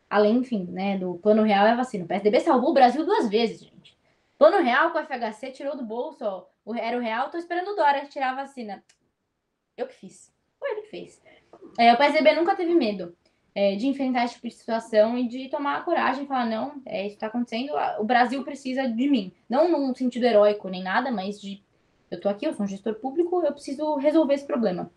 Além, enfim, né, do plano real a vacina. O PSDB salvou o Brasil duas vezes, gente. Plano real com o FHC tirou do bolso, ó, era o real, tô esperando o Dória tirar a vacina. Eu que fiz. Foi ele que fez. É, o PSDB nunca teve medo é, de enfrentar esse tipo de situação e de tomar a coragem e falar: não, é, isso está acontecendo, o Brasil precisa de mim. Não num sentido heróico nem nada, mas de eu tô aqui, eu sou um gestor público, eu preciso resolver esse problema.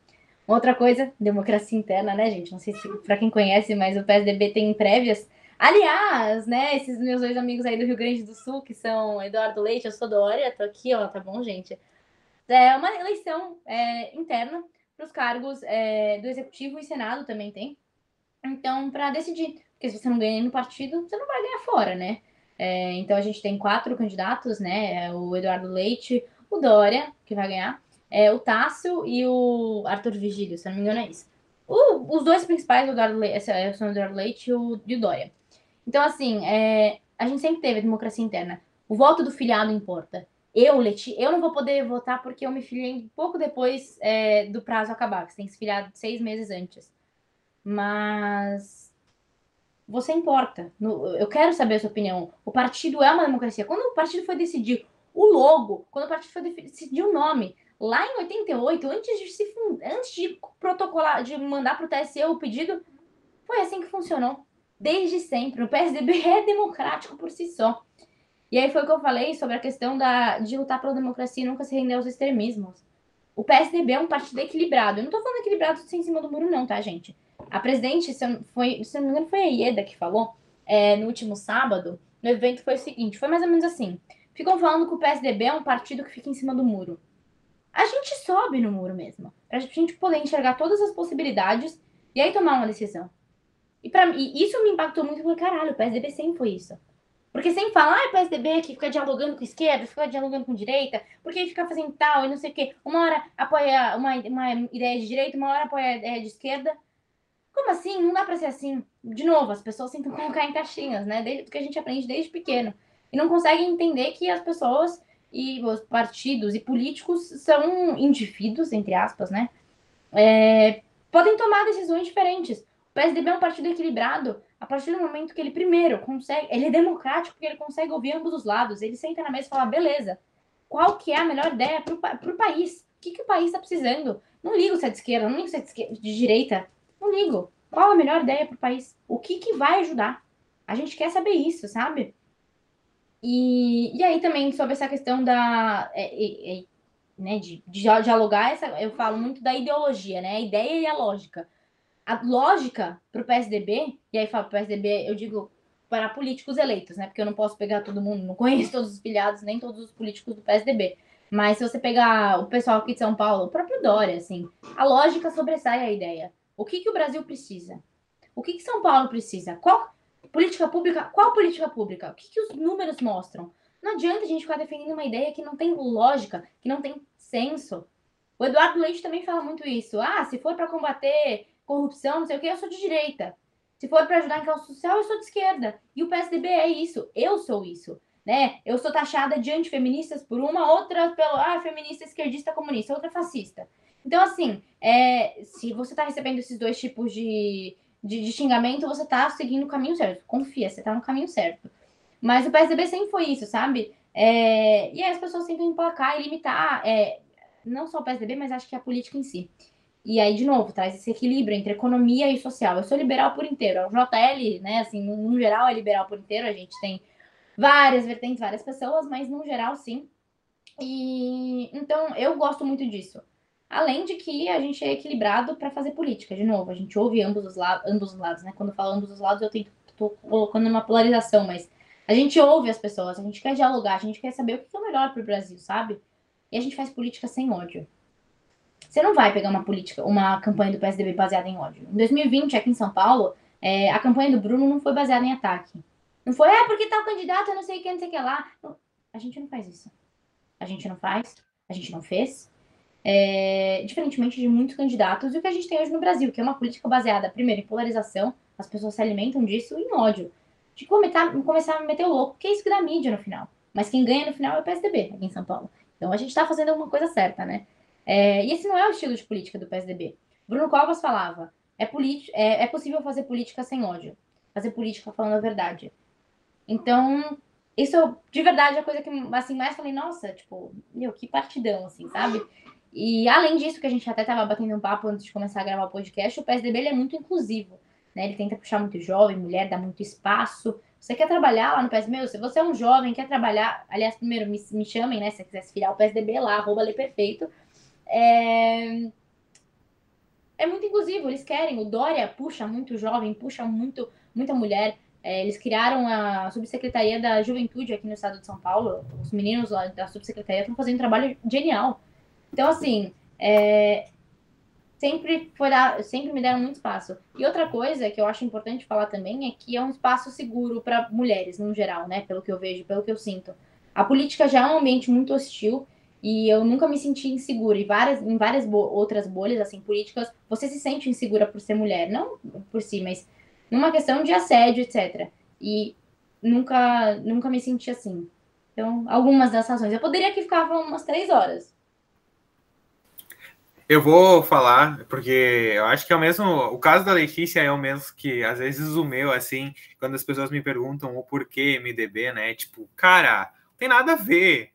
Outra coisa, democracia interna, né, gente? Não sei se para quem conhece, mas o PSDB tem prévias. Aliás, né, esses meus dois amigos aí do Rio Grande do Sul, que são Eduardo Leite, eu sou Dória, tô aqui, ó, tá bom, gente? É uma eleição é, interna para os cargos é, do Executivo e Senado também tem. Então, para decidir, porque se você não ganha no partido, você não vai ganhar fora, né? É, então a gente tem quatro candidatos, né? O Eduardo Leite, o Dória, que vai ganhar, é, o Tássio e o Arthur Vigílio, se não me engano é isso. O, os dois principais, o Eduardo Leite, é, são o Eduardo Leite e o, e o Dória. Então, assim, é, a gente sempre teve a democracia interna. O voto do filiado importa. Eu, Leti, eu não vou poder votar porque eu me filiei pouco depois é, do prazo acabar, que você tem que se filiar seis meses antes mas você importa. Eu quero saber a sua opinião. O partido é uma democracia. Quando o partido foi decidir o logo, quando o partido foi decidir o nome, lá em 88, antes de se antes de protocolar, de mandar para o TSE o pedido, foi assim que funcionou. Desde sempre. O PSDB é democrático por si só. E aí foi o que eu falei sobre a questão da, de lutar pela democracia e nunca se render aos extremismos. O PSDB é um partido equilibrado. Eu não tô falando equilibrado sem em cima do muro, não, tá, gente? A presidente, se, eu, foi, se não me engano, foi a Ieda que falou é, no último sábado, no evento foi o seguinte, foi mais ou menos assim. Ficam falando que o PSDB é um partido que fica em cima do muro. A gente sobe no muro mesmo, pra gente poder enxergar todas as possibilidades e aí tomar uma decisão. E, pra, e isso me impactou muito, porque, caralho, o PSDB sempre foi isso. Porque sem falar, ah, o PSDB que fica dialogando com esquerda, fica dialogando com direita, porque fica fazendo tal e não sei o quê. Uma hora apoia uma, uma ideia de direita, uma hora apoia a ideia de esquerda. Como assim? Não dá para ser assim. De novo, as pessoas tentam colocar em caixinhas, né? Desde que a gente aprende desde pequeno. E não conseguem entender que as pessoas e os partidos e políticos são indivíduos, entre aspas, né? É, podem tomar decisões diferentes. O PSDB é um partido equilibrado a partir do momento que ele, primeiro, consegue. Ele é democrático porque ele consegue ouvir ambos os lados. Ele senta na mesa e fala: beleza, qual que é a melhor ideia para o país? O que, que o país está precisando? Não ligo se é de esquerda, não ligo se é de, esquerda, de direita. Não ligo. Qual a melhor ideia para o país? O que, que vai ajudar? A gente quer saber isso, sabe? E, e aí também sobre essa questão da. É, é, né, de, de dialogar, essa, eu falo muito da ideologia, né? A ideia e a lógica. A lógica para o PSDB, e aí falo PSDB, eu digo para políticos eleitos, né? Porque eu não posso pegar todo mundo, não conheço todos os filiados, nem todos os políticos do PSDB. Mas se você pegar o pessoal aqui de São Paulo, o próprio Dória, assim, a lógica sobressai a ideia. O que, que o Brasil precisa? O que, que São Paulo precisa? Qual política pública? Qual política pública? O que, que os números mostram? Não adianta a gente ficar defendendo uma ideia que não tem lógica, que não tem senso. O Eduardo Leite também fala muito isso. Ah, se for para combater corrupção, não sei o que, eu sou de direita. Se for para ajudar em causa social, eu sou de esquerda. E o PSDB é isso. Eu sou isso. Né? Eu sou taxada de antifeministas por uma, outra pelo ah, feminista, esquerdista, comunista, outra fascista. Então, assim, é, se você está recebendo esses dois tipos de, de, de xingamento, você está seguindo o caminho certo. Confia, você está no caminho certo. Mas o PSDB sempre foi isso, sabe? É, e aí as pessoas tentam emplacar e limitar, é, não só o PSDB, mas acho que a política em si. E aí, de novo, traz esse equilíbrio entre economia e social. Eu sou liberal por inteiro. O JL, né, assim, no geral é liberal por inteiro. A gente tem várias vertentes, várias pessoas, mas no geral, sim. E então eu gosto muito disso. Além de que a gente é equilibrado para fazer política. De novo, a gente ouve ambos os, ambos os lados, né? Quando eu falo ambos os lados, eu tento, tô colocando uma polarização, mas a gente ouve as pessoas, a gente quer dialogar, a gente quer saber o que é o melhor para o Brasil, sabe? E a gente faz política sem ódio. Você não vai pegar uma política, uma campanha do PSDB baseada em ódio. Em 2020, aqui em São Paulo, é, a campanha do Bruno não foi baseada em ataque. Não foi, é porque tal candidato, não sei o que, não sei o que lá. A gente não faz isso. A gente não faz, a gente não fez é, diferentemente de muitos candidatos, e o que a gente tem hoje no Brasil, que é uma política baseada, primeiro, em polarização, as pessoas se alimentam disso, e em ódio. De começar, começar a meter o louco, que é isso que dá mídia no final. Mas quem ganha no final é o PSDB aqui em São Paulo. Então a gente está fazendo alguma coisa certa, né? É, e esse não é o estilo de política do PSDB. Bruno Covas falava: é, é, é possível fazer política sem ódio, fazer política falando a verdade. Então, isso de verdade é a coisa que assim mais falei, nossa, tipo, meu, que partidão, assim, sabe? E além disso, que a gente até tava batendo um papo antes de começar a gravar o podcast, o PSDB ele é muito inclusivo, né? Ele tenta puxar muito jovem, mulher, dá muito espaço. Você quer trabalhar lá no PSDB? Meu, se você é um jovem, quer trabalhar, aliás, primeiro me, me chamem, né? Se você quiser se virar o PSDB lá, arroba Perfeito. É... é muito inclusivo, eles querem. O Dória puxa muito jovem, puxa muito, muita mulher. É, eles criaram a subsecretaria da juventude aqui no estado de São Paulo. Os meninos lá da subsecretaria estão fazendo um trabalho genial. Então, assim, é, sempre, foi dar, sempre me deram muito espaço. E outra coisa que eu acho importante falar também é que é um espaço seguro para mulheres, no geral, né? Pelo que eu vejo, pelo que eu sinto. A política já é um ambiente muito hostil e eu nunca me senti insegura. E várias, em várias bo outras bolhas, assim, políticas, você se sente insegura por ser mulher. Não por si, mas numa questão de assédio, etc. E nunca, nunca me senti assim. Então, algumas das razões. Eu poderia aqui ficar umas três horas. Eu vou falar, porque eu acho que é o mesmo. O caso da Letícia é o mesmo que às vezes o meu, assim, quando as pessoas me perguntam o porquê MDB, né? Tipo, cara, não tem nada a ver.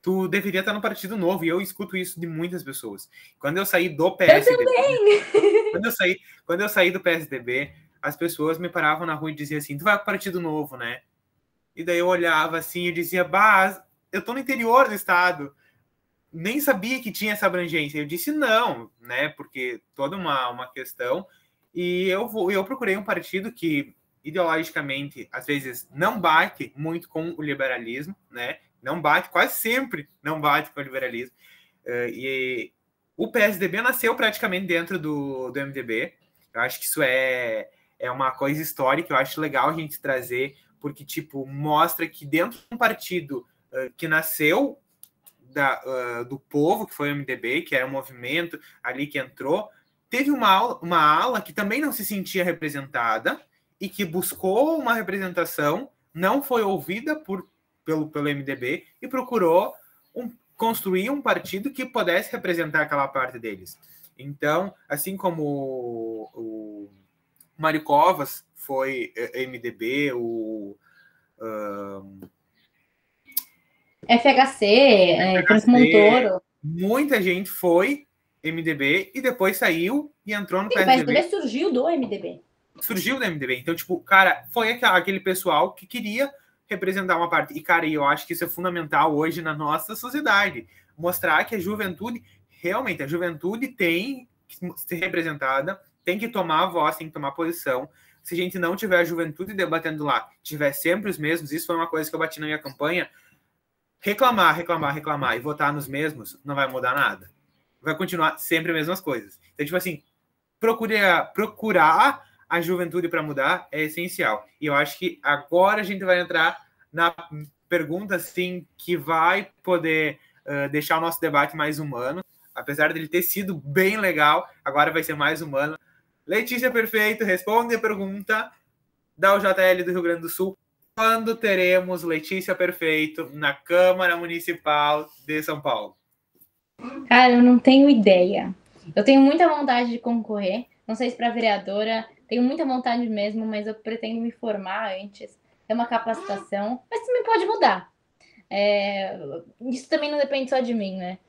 Tu deveria estar no Partido Novo, e eu escuto isso de muitas pessoas. Quando eu saí do PSDB. Eu quando, eu saí, quando eu saí do PSDB, as pessoas me paravam na rua e diziam assim: Tu vai para o Partido Novo, né? E daí eu olhava assim e dizia: Bah, eu tô no interior do estado. Nem sabia que tinha essa abrangência. Eu disse não, né? Porque toda uma, uma questão. E eu, vou, eu procurei um partido que ideologicamente às vezes não bate muito com o liberalismo, né? Não bate, quase sempre não bate com o liberalismo. Uh, e o PSDB nasceu praticamente dentro do, do MDB. Eu acho que isso é, é uma coisa histórica, eu acho legal a gente trazer, porque, tipo, mostra que dentro de um partido uh, que nasceu da, uh, do povo, que foi o MDB, que era um movimento ali que entrou, teve uma, uma ala que também não se sentia representada e que buscou uma representação, não foi ouvida por, pelo, pelo MDB e procurou um, construir um partido que pudesse representar aquela parte deles. Então, assim como o, o Mário Covas foi é, MDB, o. Um, FHC, é, Montoro. Muita gente foi MDB e depois saiu e entrou no Sim, PSDB. O PSDB surgiu do MDB. Surgiu do MDB. Então, tipo, cara, foi aquele pessoal que queria representar uma parte. E, cara, eu acho que isso é fundamental hoje na nossa sociedade. Mostrar que a juventude, realmente, a juventude tem que ser representada tem que tomar a voz, tem que tomar posição. Se a gente não tiver a juventude debatendo lá, tiver sempre os mesmos, isso foi uma coisa que eu bati na minha campanha. Reclamar, reclamar, reclamar e votar nos mesmos não vai mudar nada. Vai continuar sempre as mesmas coisas. Então, tipo assim, procurar, procurar a juventude para mudar é essencial. E eu acho que agora a gente vai entrar na pergunta assim que vai poder uh, deixar o nosso debate mais humano. Apesar dele ter sido bem legal, agora vai ser mais humano. Letícia Perfeito responde a pergunta da UJL do Rio Grande do Sul. Quando teremos Letícia Perfeito na Câmara Municipal de São Paulo? Cara, eu não tenho ideia. Eu tenho muita vontade de concorrer. Não sei se para vereadora, tenho muita vontade mesmo, mas eu pretendo me formar antes, ter uma capacitação. Mas também pode mudar. É, isso também não depende só de mim, né?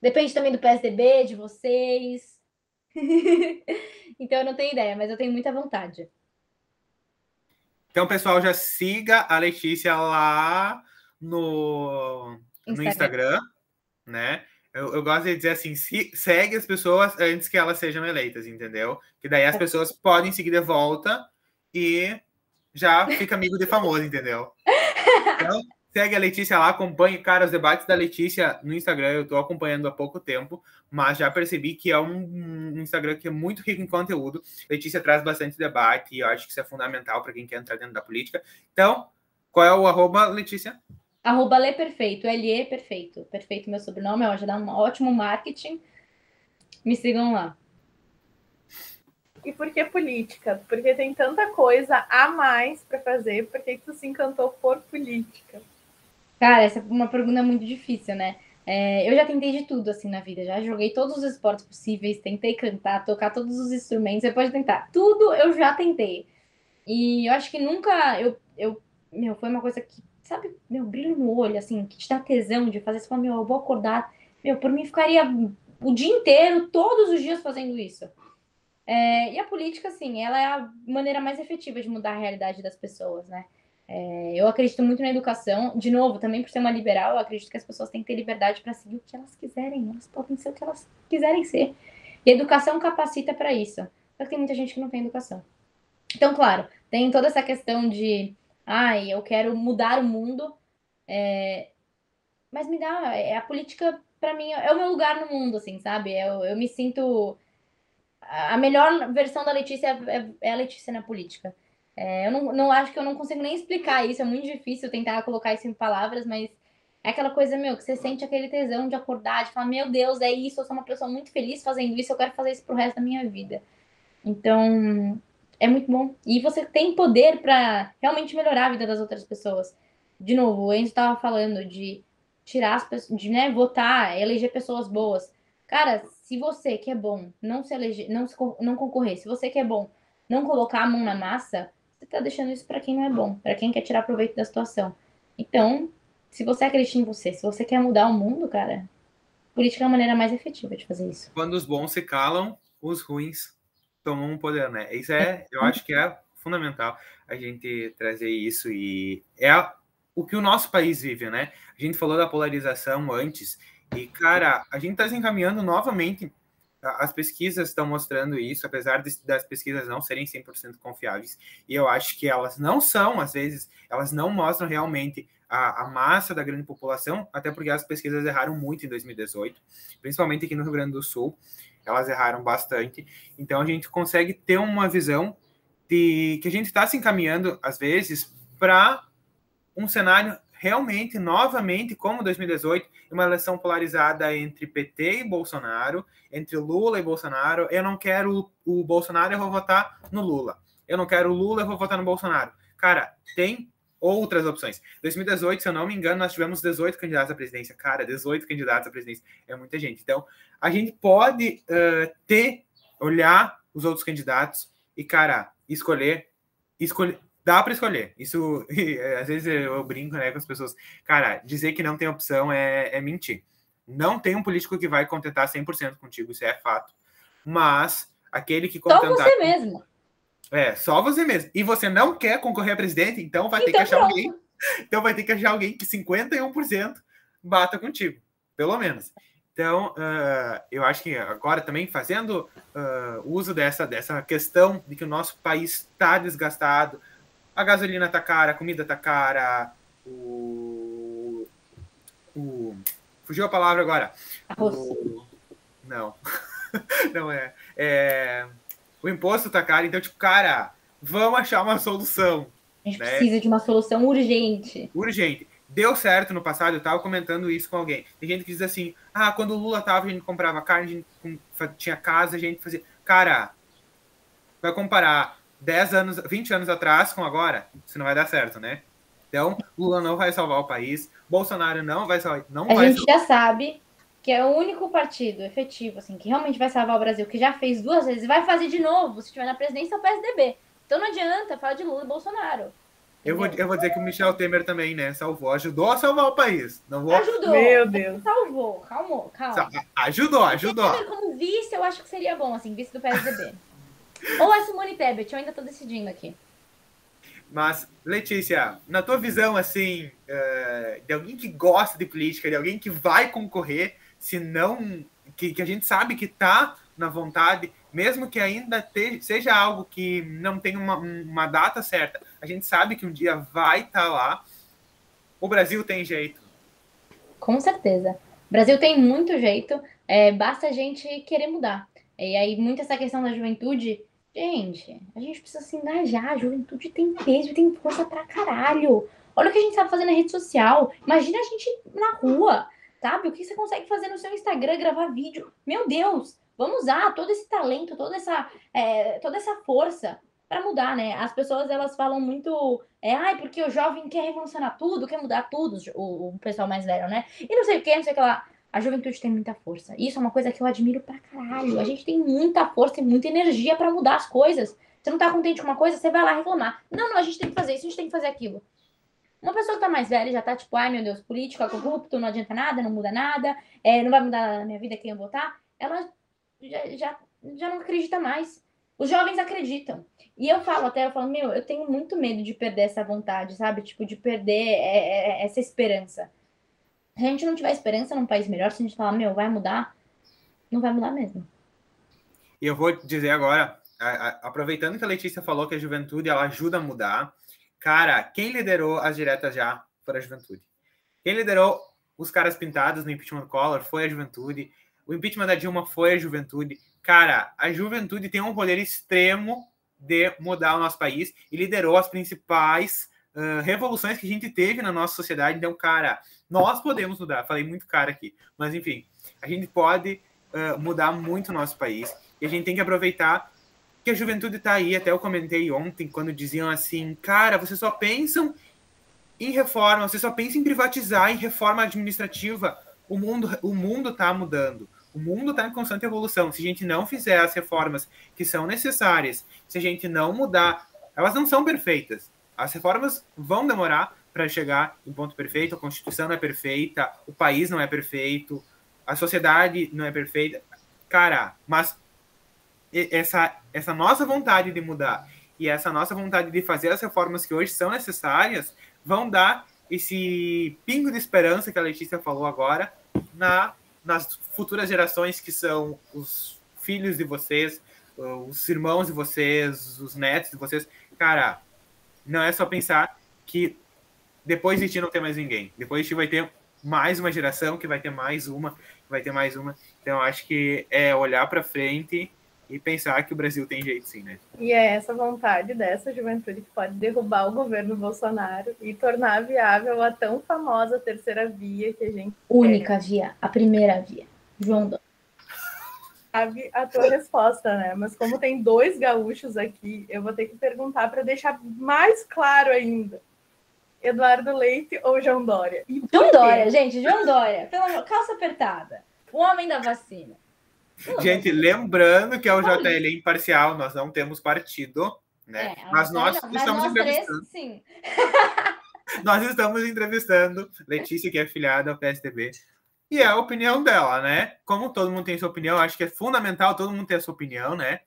Depende também do PSDB, de vocês. então eu não tenho ideia, mas eu tenho muita vontade. Então, pessoal, já siga a Letícia lá no Instagram, no Instagram né? Eu, eu, gosto de dizer assim, se, segue as pessoas antes que elas sejam eleitas, entendeu? Que daí as pessoas podem seguir de volta e já fica amigo de famoso, entendeu? Então, Segue a Letícia lá, acompanhe, cara, os debates da Letícia no Instagram, eu tô acompanhando há pouco tempo, mas já percebi que é um, um Instagram que é muito rico em conteúdo. Letícia traz bastante debate e eu acho que isso é fundamental para quem quer entrar dentro da política. Então, qual é o arroba, Letícia? Arroba Lê Perfeito, L-E Perfeito. Perfeito meu sobrenome, ó, já dá um ótimo marketing. Me sigam lá. E por que política? Porque tem tanta coisa a mais para fazer, por que tu se encantou por política? Cara, essa é uma pergunta muito difícil, né? É, eu já tentei de tudo assim na vida, já joguei todos os esportes possíveis, tentei cantar, tocar todos os instrumentos, você pode tentar. Tudo eu já tentei. E eu acho que nunca eu, eu meu, foi uma coisa que, sabe, meu, brilho no olho, assim, que te dá tesão de fazer, você fala, meu, eu vou acordar, meu, por mim ficaria o dia inteiro, todos os dias fazendo isso. É, e a política, assim, ela é a maneira mais efetiva de mudar a realidade das pessoas, né? É, eu acredito muito na educação. De novo, também por ser uma liberal, eu acredito que as pessoas têm que ter liberdade para seguir o que elas quiserem. Elas podem ser o que elas quiserem ser. E a educação capacita para isso. Só que tem muita gente que não tem educação. Então, claro, tem toda essa questão de, ai, eu quero mudar o mundo, é, mas me dá, é a política para mim é o meu lugar no mundo, assim, sabe? Eu, eu me sinto a melhor versão da Letícia é, é a Letícia na política. É, eu não, não acho que eu não consigo nem explicar isso, é muito difícil tentar colocar isso em palavras, mas é aquela coisa, meu, que você sente aquele tesão de acordar, de falar, meu Deus, é isso, eu sou uma pessoa muito feliz fazendo isso, eu quero fazer isso pro resto da minha vida. Então, é muito bom. E você tem poder para realmente melhorar a vida das outras pessoas. De novo, o Enzo estava falando de tirar as pessoas, de né, votar, eleger pessoas boas. Cara, se você que é bom não se eleger, não, se, não concorrer, se você que é bom não colocar a mão na massa, tá deixando isso para quem não é bom, para quem quer tirar proveito da situação. Então, se você acredita em você, se você quer mudar o mundo, cara, política é a maneira mais efetiva de fazer isso. Quando os bons se calam, os ruins tomam um poder, né? Isso é, eu acho que é fundamental a gente trazer isso e é o que o nosso país vive, né? A gente falou da polarização antes e, cara, a gente está se encaminhando novamente. As pesquisas estão mostrando isso, apesar de, das pesquisas não serem 100% confiáveis. E eu acho que elas não são, às vezes, elas não mostram realmente a, a, massa da grande população, até porque as pesquisas erraram muito em 2018, principalmente aqui no Rio Grande do Sul, elas erraram bastante. Então a gente consegue ter uma visão de que a gente está se encaminhando, às vezes, para um cenário realmente, novamente, como 2018, uma eleição polarizada entre PT e Bolsonaro, entre Lula e Bolsonaro. Eu não quero o Bolsonaro, eu vou votar no Lula. Eu não quero o Lula, eu vou votar no Bolsonaro. Cara, tem outras opções. 2018, se eu não me engano, nós tivemos 18 candidatos à presidência. Cara, 18 candidatos à presidência é muita gente. Então, a gente pode uh, ter, olhar os outros candidatos e, cara, escolher, escolher. Dá para escolher. Isso, às vezes eu brinco né, com as pessoas. Cara, dizer que não tem opção é, é mentir. Não tem um político que vai contentar 100% contigo, isso é fato. Mas aquele que contentar. Só você mesmo. É, só você mesmo. E você não quer concorrer a presidente, então vai então ter que achar pronto. alguém. Então vai ter que achar alguém que 51% bata contigo, pelo menos. Então, uh, eu acho que agora também fazendo uh, uso dessa, dessa questão de que o nosso país está desgastado, a gasolina está cara, a comida está cara, o, o. Fugiu a palavra agora. O, não. não é. é o imposto tá caro, então, tipo, cara, vamos achar uma solução. A gente né? precisa de uma solução urgente. Urgente. Deu certo no passado, eu tava comentando isso com alguém. Tem gente que diz assim: ah, quando o Lula tava, a gente comprava carne, a gente tinha casa, a gente fazia. Cara, vai comparar 10 anos, 20 anos atrás com agora, isso não vai dar certo, né? Então, Lula não vai salvar o país, Bolsonaro não vai salvar. Não a vai gente salvar. já sabe que é o único partido efetivo, assim, que realmente vai salvar o Brasil, que já fez duas vezes e vai fazer de novo, se estiver na presidência, é o PSDB. Então não adianta falar de Lula e Bolsonaro. Eu vou, eu vou dizer que o Michel Temer também, né, salvou, ajudou a salvar o país. Não vou... Ajudou. Meu Deus. Salvou, calma, calma. Ajudou, ajudou. Temer como vice, eu acho que seria bom, assim, vice do PSDB. Ou a Simone Tebet, eu ainda tô decidindo aqui. Mas, Letícia, na tua visão, assim, uh, de alguém que gosta de política, de alguém que vai concorrer, se não que, que a gente sabe que está na vontade, mesmo que ainda te, seja algo que não tem uma, uma data certa, a gente sabe que um dia vai estar tá lá. O Brasil tem jeito. Com certeza. O Brasil tem muito jeito, é, basta a gente querer mudar. E aí, muito essa questão da juventude, gente, a gente precisa se engajar. A juventude tem peso, tem força pra caralho. Olha o que a gente sabe fazer na rede social. Imagina a gente na rua sabe? O que você consegue fazer no seu Instagram, gravar vídeo. Meu Deus, vamos usar todo esse talento, toda essa, é, toda essa força para mudar, né? As pessoas elas falam muito, é, ai, porque o jovem quer revolucionar tudo, quer mudar tudo, o, o pessoal mais velho, né? E não sei o que, não sei o que lá. A juventude tem muita força. Isso é uma coisa que eu admiro pra caralho. A gente tem muita força e muita energia para mudar as coisas. Você não tá contente com uma coisa, você vai lá reclamar. Não, não, a gente tem que fazer isso, a gente tem que fazer aquilo. Uma pessoa que tá mais velha já tá tipo, ai meu Deus, político é corrupto, não adianta nada, não muda nada, é, não vai mudar a minha vida quem eu votar. Ela já, já, já não acredita mais. Os jovens acreditam. E eu falo até, eu falo, meu, eu tenho muito medo de perder essa vontade, sabe? Tipo, de perder é, é, essa esperança. Se a gente não tiver esperança num país melhor, se a gente falar, meu, vai mudar, não vai mudar mesmo. E eu vou dizer agora, aproveitando que a Letícia falou que a juventude ela ajuda a mudar, cara, quem liderou as diretas já foi a juventude. Quem liderou os caras pintados no impeachment Collor foi a juventude. O impeachment da Dilma foi a juventude. Cara, a juventude tem um poder extremo de mudar o nosso país e liderou as principais revoluções que a gente teve na nossa sociedade. Então, cara, nós podemos mudar. Falei muito cara aqui, mas enfim, a gente pode uh, mudar muito o nosso país e a gente tem que aproveitar que a juventude está aí. Até eu comentei ontem quando diziam assim, cara, vocês só pensam em reforma, vocês só pensam em privatizar, em reforma administrativa. O mundo, o mundo está mudando. O mundo está em constante evolução. Se a gente não fizer as reformas que são necessárias, se a gente não mudar, elas não são perfeitas. As reformas vão demorar para chegar em ponto perfeito. A Constituição não é perfeita, o país não é perfeito, a sociedade não é perfeita. Cara, mas essa, essa nossa vontade de mudar e essa nossa vontade de fazer as reformas que hoje são necessárias vão dar esse pingo de esperança que a Letícia falou agora na nas futuras gerações que são os filhos de vocês, os irmãos de vocês, os netos de vocês. Cara, não é só pensar que depois de ti não tem mais ninguém. Depois de ti vai ter mais uma geração, que vai ter mais uma, que vai ter mais uma. Então, acho que é olhar para frente e pensar que o Brasil tem jeito sim, né? E é essa vontade dessa juventude que pode derrubar o governo Bolsonaro e tornar viável a tão famosa terceira via que a gente única via, a primeira via. João Dória. Sabe a tua resposta, né? Mas como tem dois gaúchos aqui, eu vou ter que perguntar para deixar mais claro ainda. Eduardo Leite ou João Dória? João Dória, gente, João Dória. Pela calça apertada. O homem da vacina. Gente, lembrando que é o JL imparcial, nós não temos partido, né? É, mas nós não, estamos mas nós entrevistando. Três, sim. nós estamos entrevistando Letícia, que é afiliada ao PSDB. E é a opinião dela, né? Como todo mundo tem sua opinião, acho que é fundamental todo mundo ter a sua opinião, né?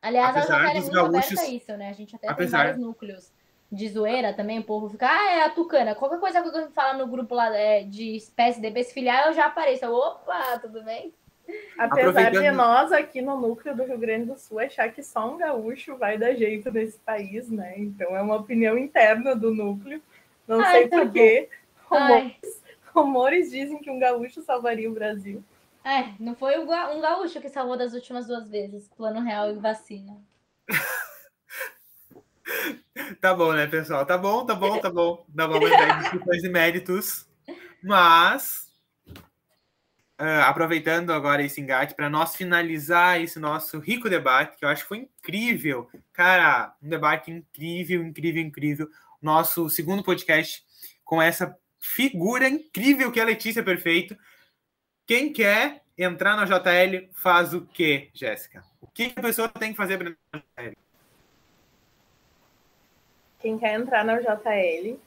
Aliás, Apesar a dos é gaúchos, isso, né? A gente até Apesar... tem vários núcleos de zoeira também, o povo fica, ah, é a Tucana. Qualquer coisa que eu fala no grupo lá é, de PSDB se filiar, eu já apareço. Opa, tudo bem? Apesar de nós aqui no núcleo do Rio Grande do Sul achar que só um gaúcho vai dar jeito nesse país, né? Então é uma opinião interna do núcleo. Não Ai, sei tá porquê. Rumores, rumores, dizem que um gaúcho salvaria o Brasil. É, não foi um gaúcho que salvou das últimas duas vezes, plano real e vacina. tá bom, né, pessoal? Tá bom, tá bom, tá bom. Não vamos entrar discussões e méritos. Mas uh, aproveitando agora esse engate para nós finalizar esse nosso rico debate, que eu acho que foi incrível. Cara, um debate incrível, incrível, incrível. Nosso segundo podcast com essa figura incrível que é a Letícia Perfeito. Quem quer entrar na JL faz o quê, Jéssica? O que a pessoa tem que fazer para entrar na JL? Quem quer entrar na JL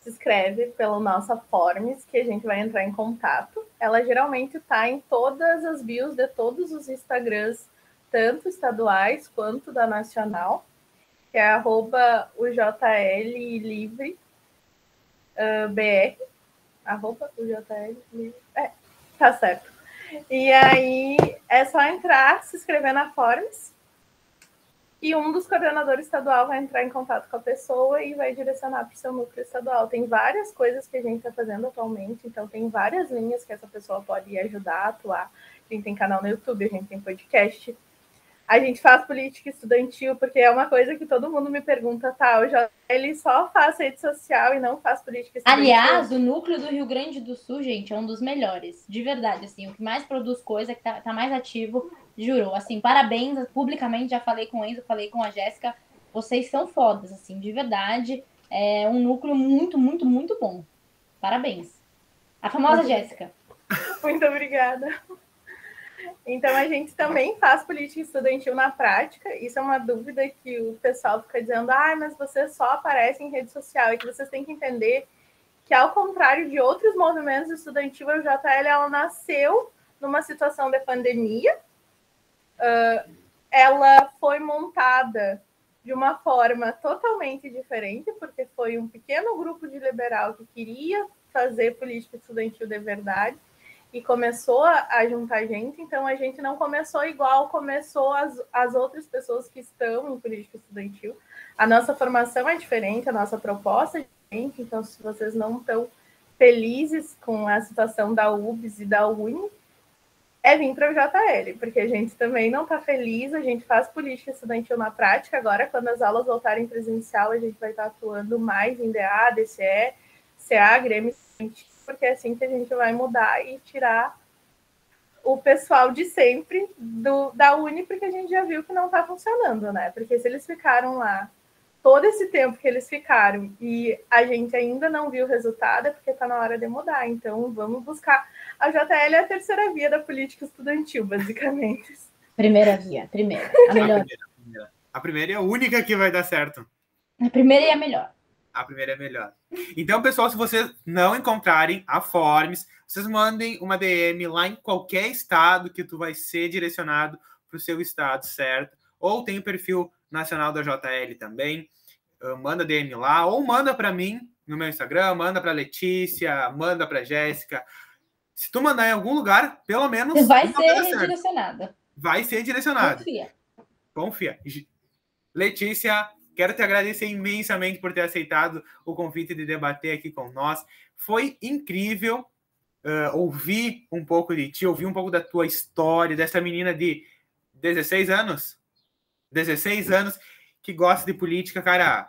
se inscreve pela nossa Forms, que a gente vai entrar em contato. Ela geralmente está em todas as bios de todos os Instagrams, tanto estaduais quanto da nacional, que é arroba livre uh, BR. Arroba livre. É, tá certo. E aí é só entrar, se inscrever na Forms e um dos coordenadores estadual vai entrar em contato com a pessoa e vai direcionar para o seu núcleo estadual. Tem várias coisas que a gente está fazendo atualmente, então tem várias linhas que essa pessoa pode ajudar a atuar. A gente tem canal no YouTube, a gente tem podcast. A gente faz política estudantil, porque é uma coisa que todo mundo me pergunta, tá? Já, ele só faz rede social e não faz política estudantil. Aliás, o núcleo do Rio Grande do Sul, gente, é um dos melhores. De verdade, assim, o que mais produz coisa, que tá, tá mais ativo, Juro, assim, parabéns. Publicamente já falei com o Enzo, falei com a Jéssica. Vocês são fodas, assim, de verdade. É um núcleo muito, muito, muito bom. Parabéns. A famosa Jéssica. Muito obrigada. Então, a gente também faz política estudantil na prática. Isso é uma dúvida que o pessoal fica dizendo, ah, mas você só aparece em rede social. E que vocês têm que entender que, ao contrário de outros movimentos estudantis, a JL ela nasceu numa situação de pandemia. Uh, ela foi montada de uma forma totalmente diferente, porque foi um pequeno grupo de liberal que queria fazer política estudantil de verdade e começou a, juntar gente, então a gente não começou igual começou as, as outras pessoas que estão em política estudantil. A nossa formação é diferente, a nossa proposta é diferente, então se vocês não estão felizes com a situação da UBS e da UNI, é vir para o JL, porque a gente também não está feliz, a gente faz política estudantil na prática, agora quando as aulas voltarem presencial, a gente vai estar atuando mais em DA, DCE, CA, Grêmio porque é assim que a gente vai mudar e tirar o pessoal de sempre do, da Uni, porque a gente já viu que não está funcionando, né? Porque se eles ficaram lá todo esse tempo que eles ficaram e a gente ainda não viu o resultado, é porque está na hora de mudar. Então, vamos buscar. A JL é a terceira via da política estudantil, basicamente. Primeira via, primeira. A melhor. A primeira, a primeira é a única que vai dar certo. A primeira e a melhor a primeira é melhor. Então, pessoal, se vocês não encontrarem a Forms, vocês mandem uma DM lá em qualquer estado que tu vai ser direcionado para o seu estado, certo? Ou tem o perfil nacional da JL também. Uh, manda DM lá, ou manda para mim no meu Instagram, manda para Letícia, manda para Jéssica. Se tu mandar em algum lugar, pelo menos. Vai ser redirecionada. Vai ser direcionado. Confia. Confia. Letícia, Quero te agradecer imensamente por ter aceitado o convite de debater aqui com nós. Foi incrível uh, ouvir um pouco de ti, ouvir um pouco da tua história, dessa menina de 16 anos. 16 anos que gosta de política, cara.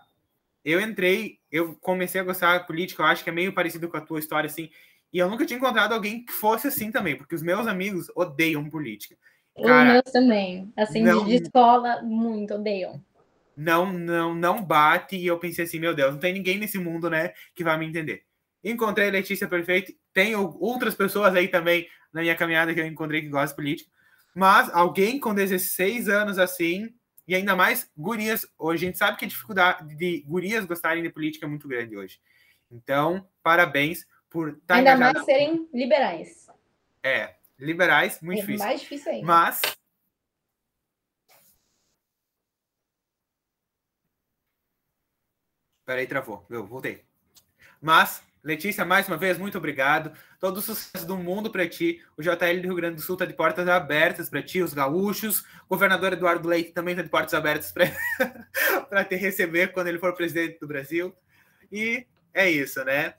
Eu entrei, eu comecei a gostar de política, eu acho que é meio parecido com a tua história, assim. E eu nunca tinha encontrado alguém que fosse assim também, porque os meus amigos odeiam política. Cara, os meus também. Assim, não... de escola, muito odeiam não, não, não bate. E eu pensei assim, meu Deus, não tem ninguém nesse mundo, né, que vai me entender. Encontrei a Letícia Perfeito. Tenho outras pessoas aí também na minha caminhada que eu encontrei que gostam de política. Mas alguém com 16 anos assim, e ainda mais gurias, hoje a gente sabe que a dificuldade de gurias gostarem de política é muito grande hoje. Então, parabéns por estar tá Ainda mais serem liberais. É, liberais, muito é difícil. mais difícil ainda. Mas Peraí, travou. Eu voltei. Mas, Letícia, mais uma vez, muito obrigado. Todo o sucesso do mundo para ti. O JL do Rio Grande do Sul está de portas abertas para ti, os gaúchos. O governador Eduardo Leite também está de portas abertas para te receber quando ele for presidente do Brasil. E é isso, né?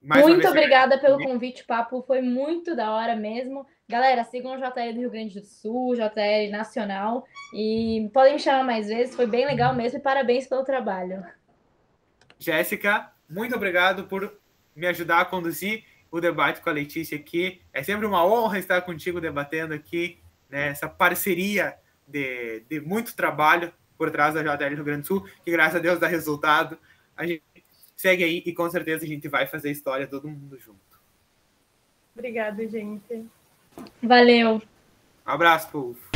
Mais muito obrigada pelo convite, papo. Foi muito da hora mesmo. Galera, sigam o JL do Rio Grande do Sul, JL Nacional. E podem me chamar mais vezes. Foi bem legal mesmo. E parabéns pelo trabalho. Jéssica, muito obrigado por me ajudar a conduzir o debate com a Letícia aqui. É sempre uma honra estar contigo debatendo aqui, né, essa parceria de, de muito trabalho por trás da JL Rio Grande do Sul, que graças a Deus dá resultado. A gente segue aí e com certeza a gente vai fazer história todo mundo junto. Obrigada, gente. Valeu. Um abraço, povo.